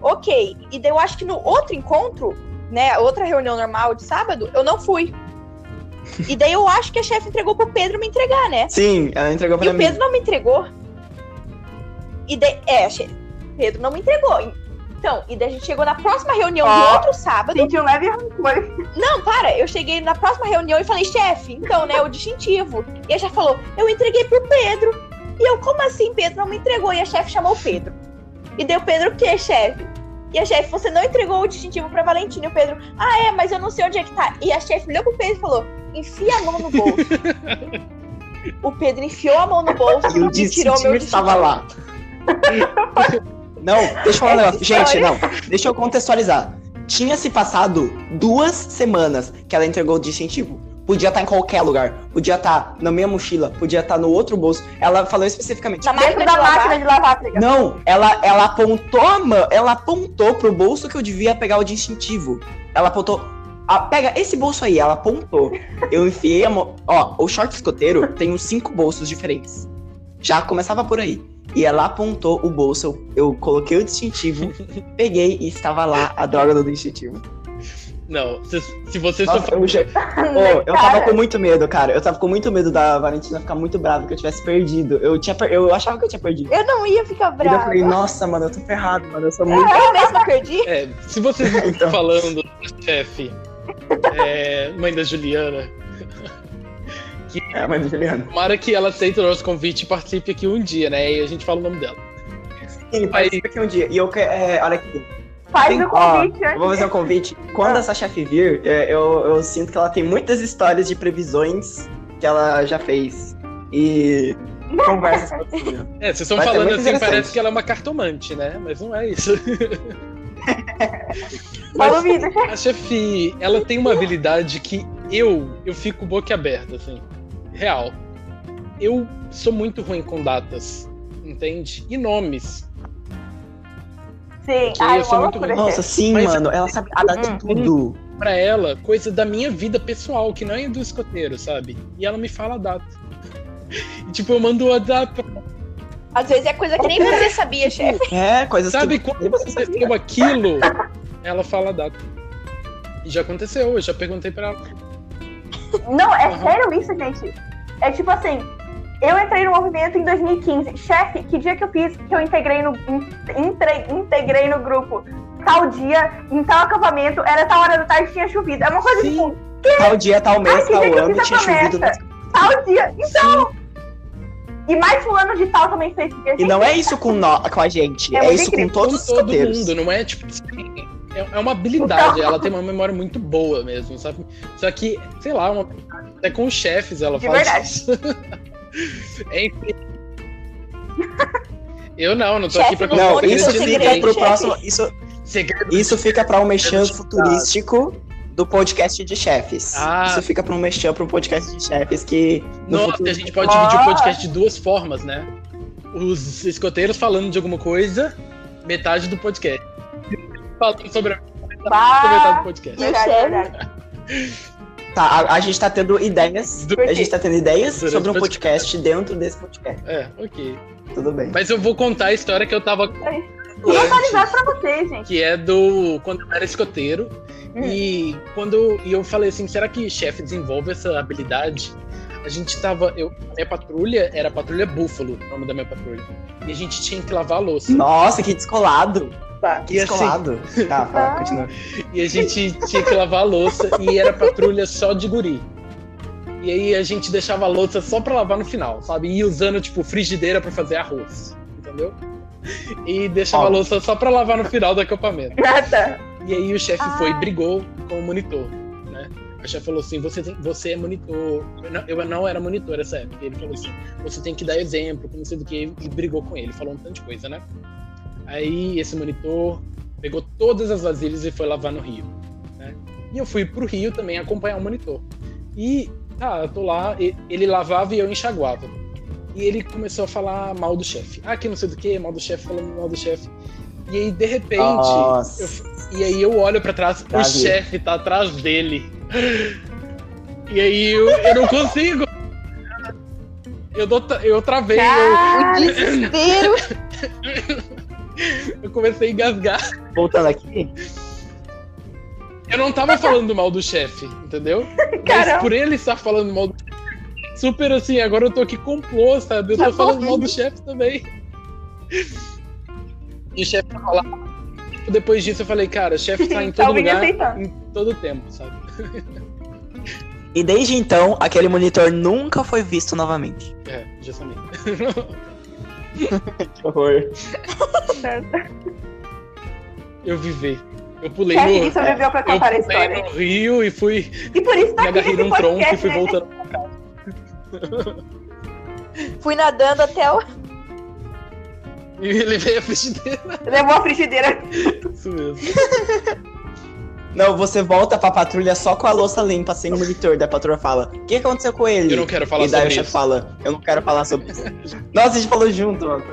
Ok. E daí eu acho que no outro encontro, né? Outra reunião normal de sábado, eu não fui. E daí eu acho que a chefe entregou pro Pedro me entregar, né? Sim, ela entregou E pra o mim. Pedro não me entregou. E daí, é, che- Pedro não me entregou. Então, e daí a gente chegou na próxima reunião Ó. outro sábado. Senti um leve rancor. Não, para, eu cheguei na próxima reunião e falei, chefe, então, né, o distintivo. E a chefe falou, eu entreguei pro Pedro. E eu, como assim, Pedro não me entregou? E a chefe chamou o Pedro. E deu Pedro o quê, chefe? E a chefe, você não entregou o distintivo pra Valentina. E o Pedro, ah, é, mas eu não sei onde é que tá. E a chefe olhou pro Pedro e falou, enfia a mão no bolso. o Pedro enfiou a mão no bolso E o e tirou distintivo meu estava lá. Não, deixa eu falar um Essa negócio. Gente, história- não. Deixa eu contextualizar. Tinha se passado duas semanas que ela entregou o distintivo. Podia estar em qualquer lugar. Podia estar na minha mochila. Podia estar no outro bolso. Ela falou especificamente. Na máquina da de máquina de lavar, tá? Não, ela, ela apontou a mão. Ela apontou pro bolso que eu devia pegar o distintivo. Ela apontou. Ah, pega esse bolso aí, ela apontou. Eu enfiei a mão. Ó, o short escoteiro tem uns cinco bolsos diferentes. Já começava por aí. E ela apontou o bolso, eu, eu coloquei o distintivo, peguei e estava lá a droga do distintivo. Não, se, se vocês Nossa, estão eu, já- Ô, eu tava com muito medo, cara. Eu tava com muito medo da Valentina ficar muito brava que eu tivesse perdido. Eu, tinha, per- eu achava que eu tinha perdido. Eu não ia ficar E daí eu brava. falei, nossa, mano, eu tô ferrado, mano. Eu sou muito. Eu mesma perdi. É, se vocês estão Então. falando da chefe, é, mãe da Juliana, É, mas Juliana. tomara que ela aceite o nosso convite e participe aqui um dia, né? E a gente fala o nome dela. Sim, participa aqui um dia. E eu quero. É, olha aqui. Faz Tem- o convite ó, eu vou fazer um convite. Quando essa chefe vir, é, eu, eu sinto que ela tem muitas histórias de previsões que ela já fez. E conversas. É, vocês estão Vai falando muito assim, parece que ela é uma cartomante, né? Mas não é isso. Mas a chefe, ela tem uma habilidade que eu, eu fico boca aberta, assim. Real. Eu sou muito ruim com datas, entende? E nomes. Sim, eu sou muito loucura. Nossa, sim, Mas- mano. Ela sabe a data Hum, de tudo. Pra ela, coisa da minha vida pessoal, que não é do escoteiro, sabe? E ela me fala a data. E, tipo, eu mando o WhatsApp. pra ela. Às vezes é coisa que nem você sabia, chefe. É, coisas Sabe que. quando você aconteceu aquilo? Ela fala a data. E já aconteceu, eu já perguntei pra ela. Não, é Aham. sério isso, gente. É tipo assim, eu entrei no movimento em 2015. Chefe, que dia que eu fiz que eu integrei no, in- entre- integrei no grupo? Tal dia, em tal acampamento, era tal hora da tarde tinha chovido. É uma coisa Sim. tipo, Tal dia, tal mês, Ai, que tal dia que eu ano, fiz a tinha chovido. promessa? tal dia. Então, e mais fulano de tal também fez. porque, E não é isso com, nó- com a gente, É é, isso com incrível. todos os com todo mundo, não é tipo. assim, É é uma habilidade, ela tem uma memória muito boa mesmo, sabe? Só que, sei lá, uma, até com os chefes ela De faz verdade. isso. Incrível. Eu não, não tô Chefe, aqui pra não contar Não, Olha, isso fica pro próximo. Isso, Segredo isso fica pra um mexão futurístico do podcast de chefes. Ah. Isso fica pra um mexão pro podcast de chefes que. no Nossa, futuro- a gente pode dividir o podcast de duas formas, né? Os escoteiros falando de alguma coisa, metade do podcast. falando sobre a Bah, comentar no podcast. verdade, chefe? verdade. Tá, a, a gente tá tendo ideias. Do- A gente tá tendo ideias Durante sobre um o podcast dentro desse podcast. É, ok. Tudo bem. Mas eu vou contar a história que eu tava Aí. Vou atualizar pra vocês, gente. que é do quando eu era escoteiro. Hum. E quando e eu falei assim, será que chefe desenvolve essa habilidade? A gente tava, eu, a minha patrulha era a patrulha Búfalo, o nome da minha patrulha. E a gente tinha que lavar a louça. Nossa, que descolado. Tá. Que E assim-. Tá, fala, Ah. continua. E a gente tinha que lavar a louça e era patrulha só de guri. E aí a gente deixava a louça só pra lavar no final, sabe? E usando, tipo, frigideira pra fazer arroz, entendeu? E deixava a louça só pra lavar no final do acampamento. Tá. E aí o chefe foi e Ah. brigou com o monitor, né? O chefe falou assim, você, tem, você é monitor. Eu não, eu não era monitor nessa época. Ele falou assim, você tem que dar exemplo, não sei do que, e brigou com ele, falou um tanto de coisa, né? Aí esse monitor pegou todas as vasilhas e foi lavar no rio, né? E eu fui pro rio também acompanhar o monitor. E, tá, eu tô lá, ele lavava e eu enxaguava. E ele começou a falar mal do chefe. Ah, que não sei do que, mal do chefe, falando mal do chefe. E aí, de repente, Nossa. eu- e aí eu olho pra trás, Já o chefe tá atrás dele. E aí eu, eu não consigo. Eu, dou, eu travei, eu, Ah, Desespero. eu comecei a engasgar. Voltando aqui. Eu não tava falando mal do chefe, entendeu? Mas Caramba. por ele estar falando mal do chefe, super assim, agora eu tô aqui complô, sabe? Eu tô Tá falando bom. mal do chefe também. E o chefe tava lá. Depois disso eu falei, cara, o chefe tá em todo lugar, aceitando. em todo tempo, sabe? E desde então, aquele monitor nunca foi visto novamente. É, justamente. Que horror. Eu vivi. Eu pulei no. sobreviveu pra Eu contar a pulei história. no rio e fui. E por isso tá Me agarrei num tronco e fui né? voltando. Fui nadando até o. E ele veio a frigideira. Levou a frigideira. Isso mesmo. Não, você volta pra patrulha só com a louça limpa, sem o monitor. Daí a patrulha fala: O que aconteceu com ele? Eu não quero falar e daí o sobre chefe isso. fala: Eu não quero falar sobre isso. Nossa, a gente falou junto, mano.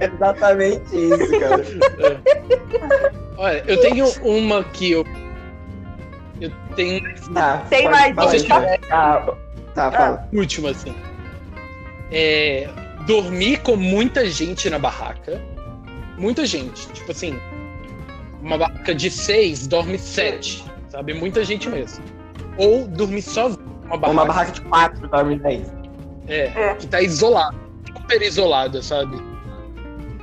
Exatamente isso, cara. É. Olha, eu tenho uma que eu. Eu tenho Tá, Tem mais Vocês tiverem- Ah, tá, fala. última, assim. É. Dormir com muita gente na barraca. Muita gente. Tipo assim. Uma barraca de seis, dorme sete. Sabe? Muita gente mesmo. Ou dormir sozinho. Uma barraca. Uma barraca de quatro dorme dez. É, É. que tá isolada. Super isolada, sabe?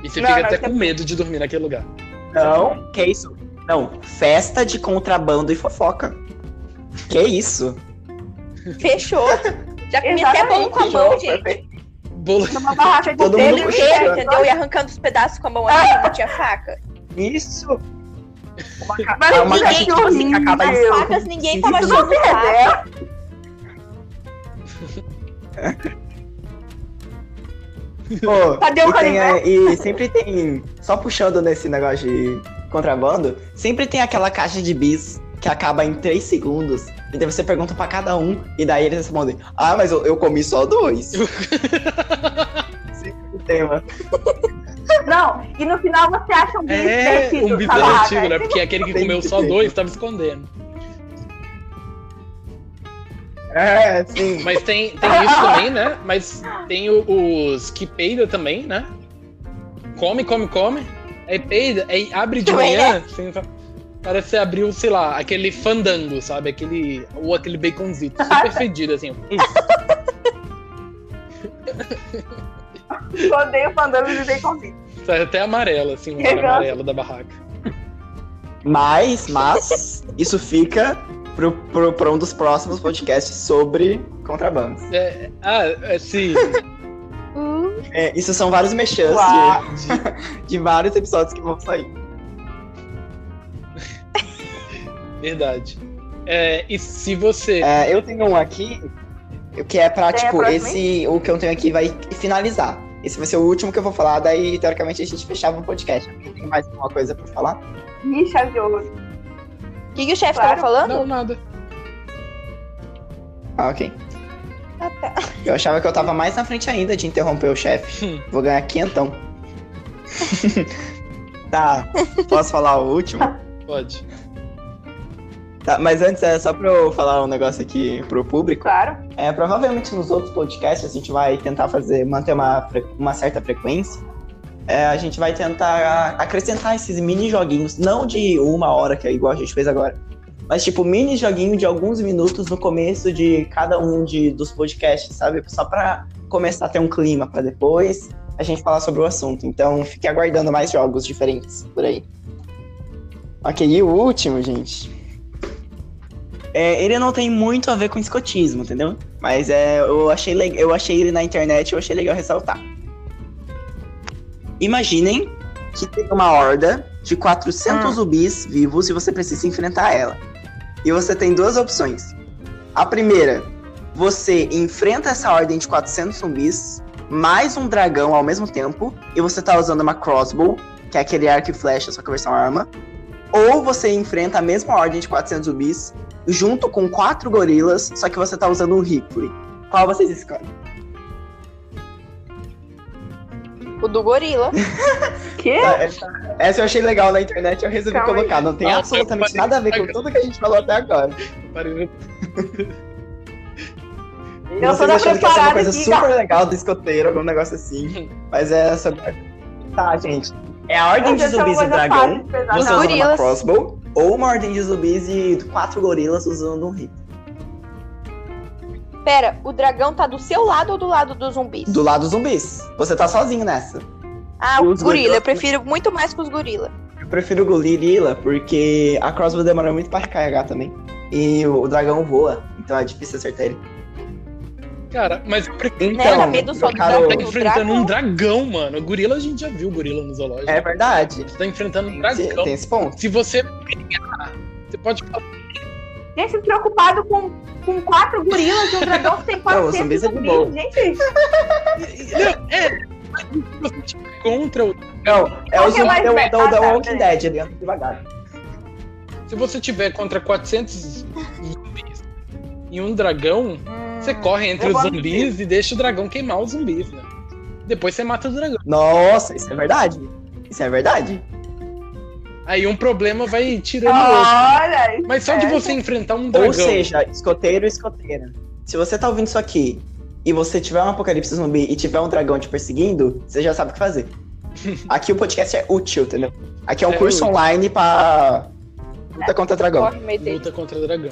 E você Não, fica até é- com medo de dormir naquele lugar. Não, que isso? Não, festa de contrabando e fofoca. Que isso? Fechou. Já comi até bolo com a mão, gente. Bolo. Numa barraca de Todo mundo puxando. Entendeu? E arrancando os pedaços com a mão assim, não tinha faca. Isso? Uma, ca- Mas uma ninguém- caixa tipo assim que acaba em. Facas, ninguém tava achando se faca. Pô, Cadê o e, tem, é, e sempre tem. Só puxando nesse negócio de contrabando, sempre tem aquela caixa de bis que acaba em 3 segundos. E daí você pergunta pra cada um, e daí eles respondem: Ah, mas eu, eu comi só dois. sempre tem, mano. Não, e no final você acha um bicho É, derretido um barraca. antigo, né? Porque aquele que comeu só dois tava escondendo. É, sim. Mas tem, tem isso também, né? Mas tem o- os que peida também, né? Come, come, come. Aí peida, aí abre de manhã. assim, parece que você abriu, sei lá, aquele fandango, sabe? Aquele. Ou aquele baconzito. Super fedido, assim. Eu odeio fandango de baconzinho. Sai até amarelo, assim, uma Legal. amarela da barraca. Mas, mas, isso fica pro, pro, pra um dos próximos podcasts sobre contrabando. É, ah, é, sim. Hum, É, isso são vários mexãs Uau. de, de vários episódios que vão sair. Verdade. É, e se você. É, eu tenho um aqui, que é pra, Tem tipo, esse, o que eu tenho aqui vai finalizar. Esse vai ser o último que eu vou falar, daí, teoricamente, a gente fechava o podcast. Tem mais alguma coisa pra falar? Ih, chave de ouro. O que, que o chefe Claro. tava falando? Não, nada. Ah, ok. Ah, tá. Eu achava que eu tava mais na frente ainda de interromper o chefe. Hum. Vou ganhar quinhentão. Tá, posso falar o último? Pode. Tá, mas antes é só pra eu falar um negócio aqui pro público. Claro. É, provavelmente nos outros podcasts a gente vai tentar fazer, manter uma, uma certa frequência. É, a gente vai tentar acrescentar esses mini joguinhos, não de uma hora, que é igual a gente fez agora, mas tipo mini joguinho de alguns minutos no começo de cada um de, dos podcasts, sabe? Só pra começar a ter um clima, pra depois a gente falar sobre o assunto. Então fique aguardando mais jogos diferentes por aí. Ok, e o último, gente. É, ele não tem muito a ver com escotismo, entendeu? Mas é, eu achei le- eu achei ele na internet, eu achei legal ressaltar. Imaginem que tem uma horda de 400 Hum. zumbis vivos e você precisa enfrentar ela. E você tem duas opções. A primeira, você enfrenta essa ordem de 400 zumbis mais um dragão ao mesmo tempo e você tá usando uma crossbow, que é aquele arco e flecha, só que versão arma. Ou você enfrenta a mesma ordem de 400 zumbis junto com quatro gorilas, só que você tá usando um rifle. Qual vocês escolhem? O do gorila. Que? Essa, essa eu achei legal na internet, eu resolvi Calma aí. colocar. Não tem absolutamente nada a ver com tudo que a gente falou até agora. Eu tô da achando que ia ser uma preparada coisa aqui, super legal do escoteiro, algum negócio assim. Mas é sobre. Tá, gente. É a ordem de Essa é zumbis e dragão. fácil. Você usando uma Gorilas. crossbow. Ou uma ordem de zumbis e quatro gorilas usando um rifle. Pera, o dragão tá do seu lado ou do lado dos zumbis? Do lado dos zumbis. Você tá sozinho nessa. Ah, o os gorila. gorilas? Eu prefiro muito mais que os gorila. Eu prefiro o gorila porque a crossbow demora muito pra recarregar também. E o, o dragão voa, então é difícil acertar ele. Cara, mas eu prefiro Então, dá medo só do trocaram- tá dragão. enfrentando um dragão, mano. O gorila a gente já viu o gorila no zoológico. É verdade. Você tá enfrentando um dragão. tem esse ponto. Se você pegar, você pode falar. Gente, preocupado com, com quatro gorilas e um dragão que tem Não, 400 os zumbis é. Gente, Não, é. você tiver contra o. Não, é o que é zumbi Ah, do tá, Walking. Dead, ele anda devagar. Se você tiver contra 400 zumbis e um dragão, você corre entre eu os zumbis e deixa o dragão queimar os zumbis, né? Depois você mata o dragão. Nossa, isso é verdade. Isso é verdade. Aí um problema vai tirando o outro. olha. isso Mas só de você enfrentar um dragão. Ou seja, escoteiro e escoteira. Se você tá ouvindo isso aqui e você tiver um apocalipse zumbi e tiver um dragão te perseguindo, você já sabe o que fazer. Aqui o podcast é útil, entendeu? Aqui é um É curso útil. online pra luta contra dragão. Luta contra dragão.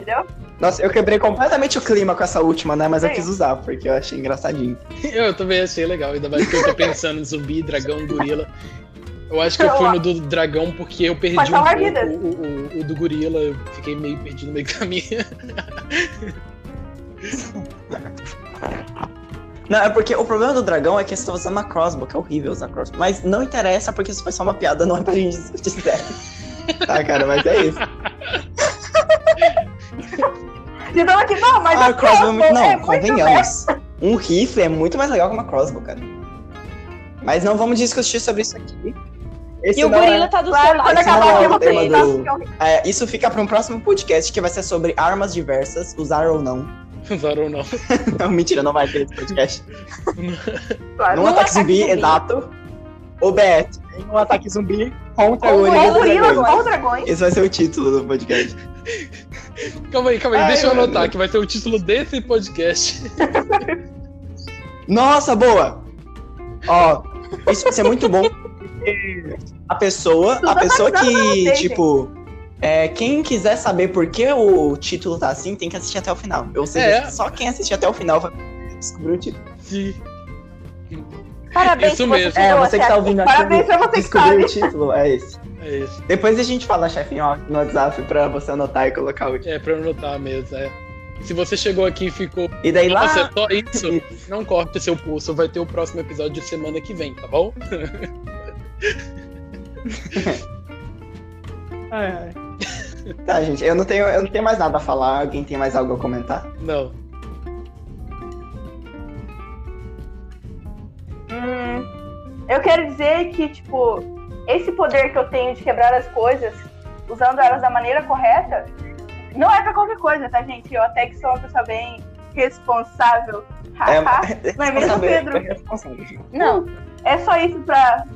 Nossa, eu quebrei completamente o clima com essa última, né? Mas eu Sim. quis usar, porque eu achei engraçadinho. Eu também achei legal, ainda mais que eu tô pensando em zumbi, dragão, gorila. Eu acho que eu fui no do dragão porque eu perdi um pouco o, o- o do gorila, eu fiquei meio perdido no meio do caminho. Não, é porque o problema do dragão é que você tá usando uma crossbow, que é horrível usar crossbow. Mas não interessa, porque isso foi só uma piada, não é pra gente discutir sério. Tá, cara, mas é isso. Então aqui, não, mas Ah, a crossbow é muito... Não, é muito convenhamos. Um rifle é muito mais legal que uma crossbow, cara. Mas não vamos discutir sobre isso aqui. Esse E o não gorila é- tá do Claro, seu quando lado. não acabar é aqui, o eu vou tema perguntar do- é é, Isso fica pra um próximo podcast, que vai ser sobre armas diversas, usar ou não. Usaram ou não. Não, mentira, não vai ter esse podcast. claro. Ataque ataque zumbi, zumbi. exato. OBS. Em um ataque zumbi contra o gorilas dragões. ou dragões. Esse vai ser o título do podcast. Calma aí, calma aí, Ai, deixa eu anotar que vai ser o título desse podcast. Nossa, boa! Ó, isso vai ser muito bom. porque A pessoa, a pessoa que, tipo, é, quem quiser saber por que o título tá assim, tem que assistir até o final. Ou seja, É. só quem assistir até o final vai descobrir o título. Sim. Parabéns, Isso se mesmo. você É, chegou você que tá aqui. ouvindo aqui, Parabéns pra você que descobrir sabe. o título, é esse. É isso. Depois a gente fala, chefinho, ó, no WhatsApp pra você anotar e colocar o título. É pra eu anotar mesmo, é. Se você chegou aqui e ficou. E daí lá. Nossa, é só isso. Não corte seu pulso, vai ter o próximo episódio de semana que vem, tá bom? Tá, gente, eu não, tenho, eu não tenho mais nada a falar. Alguém tem mais algo a comentar? Não. Hum, eu quero dizer que, tipo, esse poder que eu tenho de quebrar as coisas, usando elas da maneira correta, não é pra qualquer coisa, tá, gente? Eu até que sou uma pessoa bem responsável. É, Haha. Não é mesmo, responsável, Pedro? é responsável. Não, é só isso pra,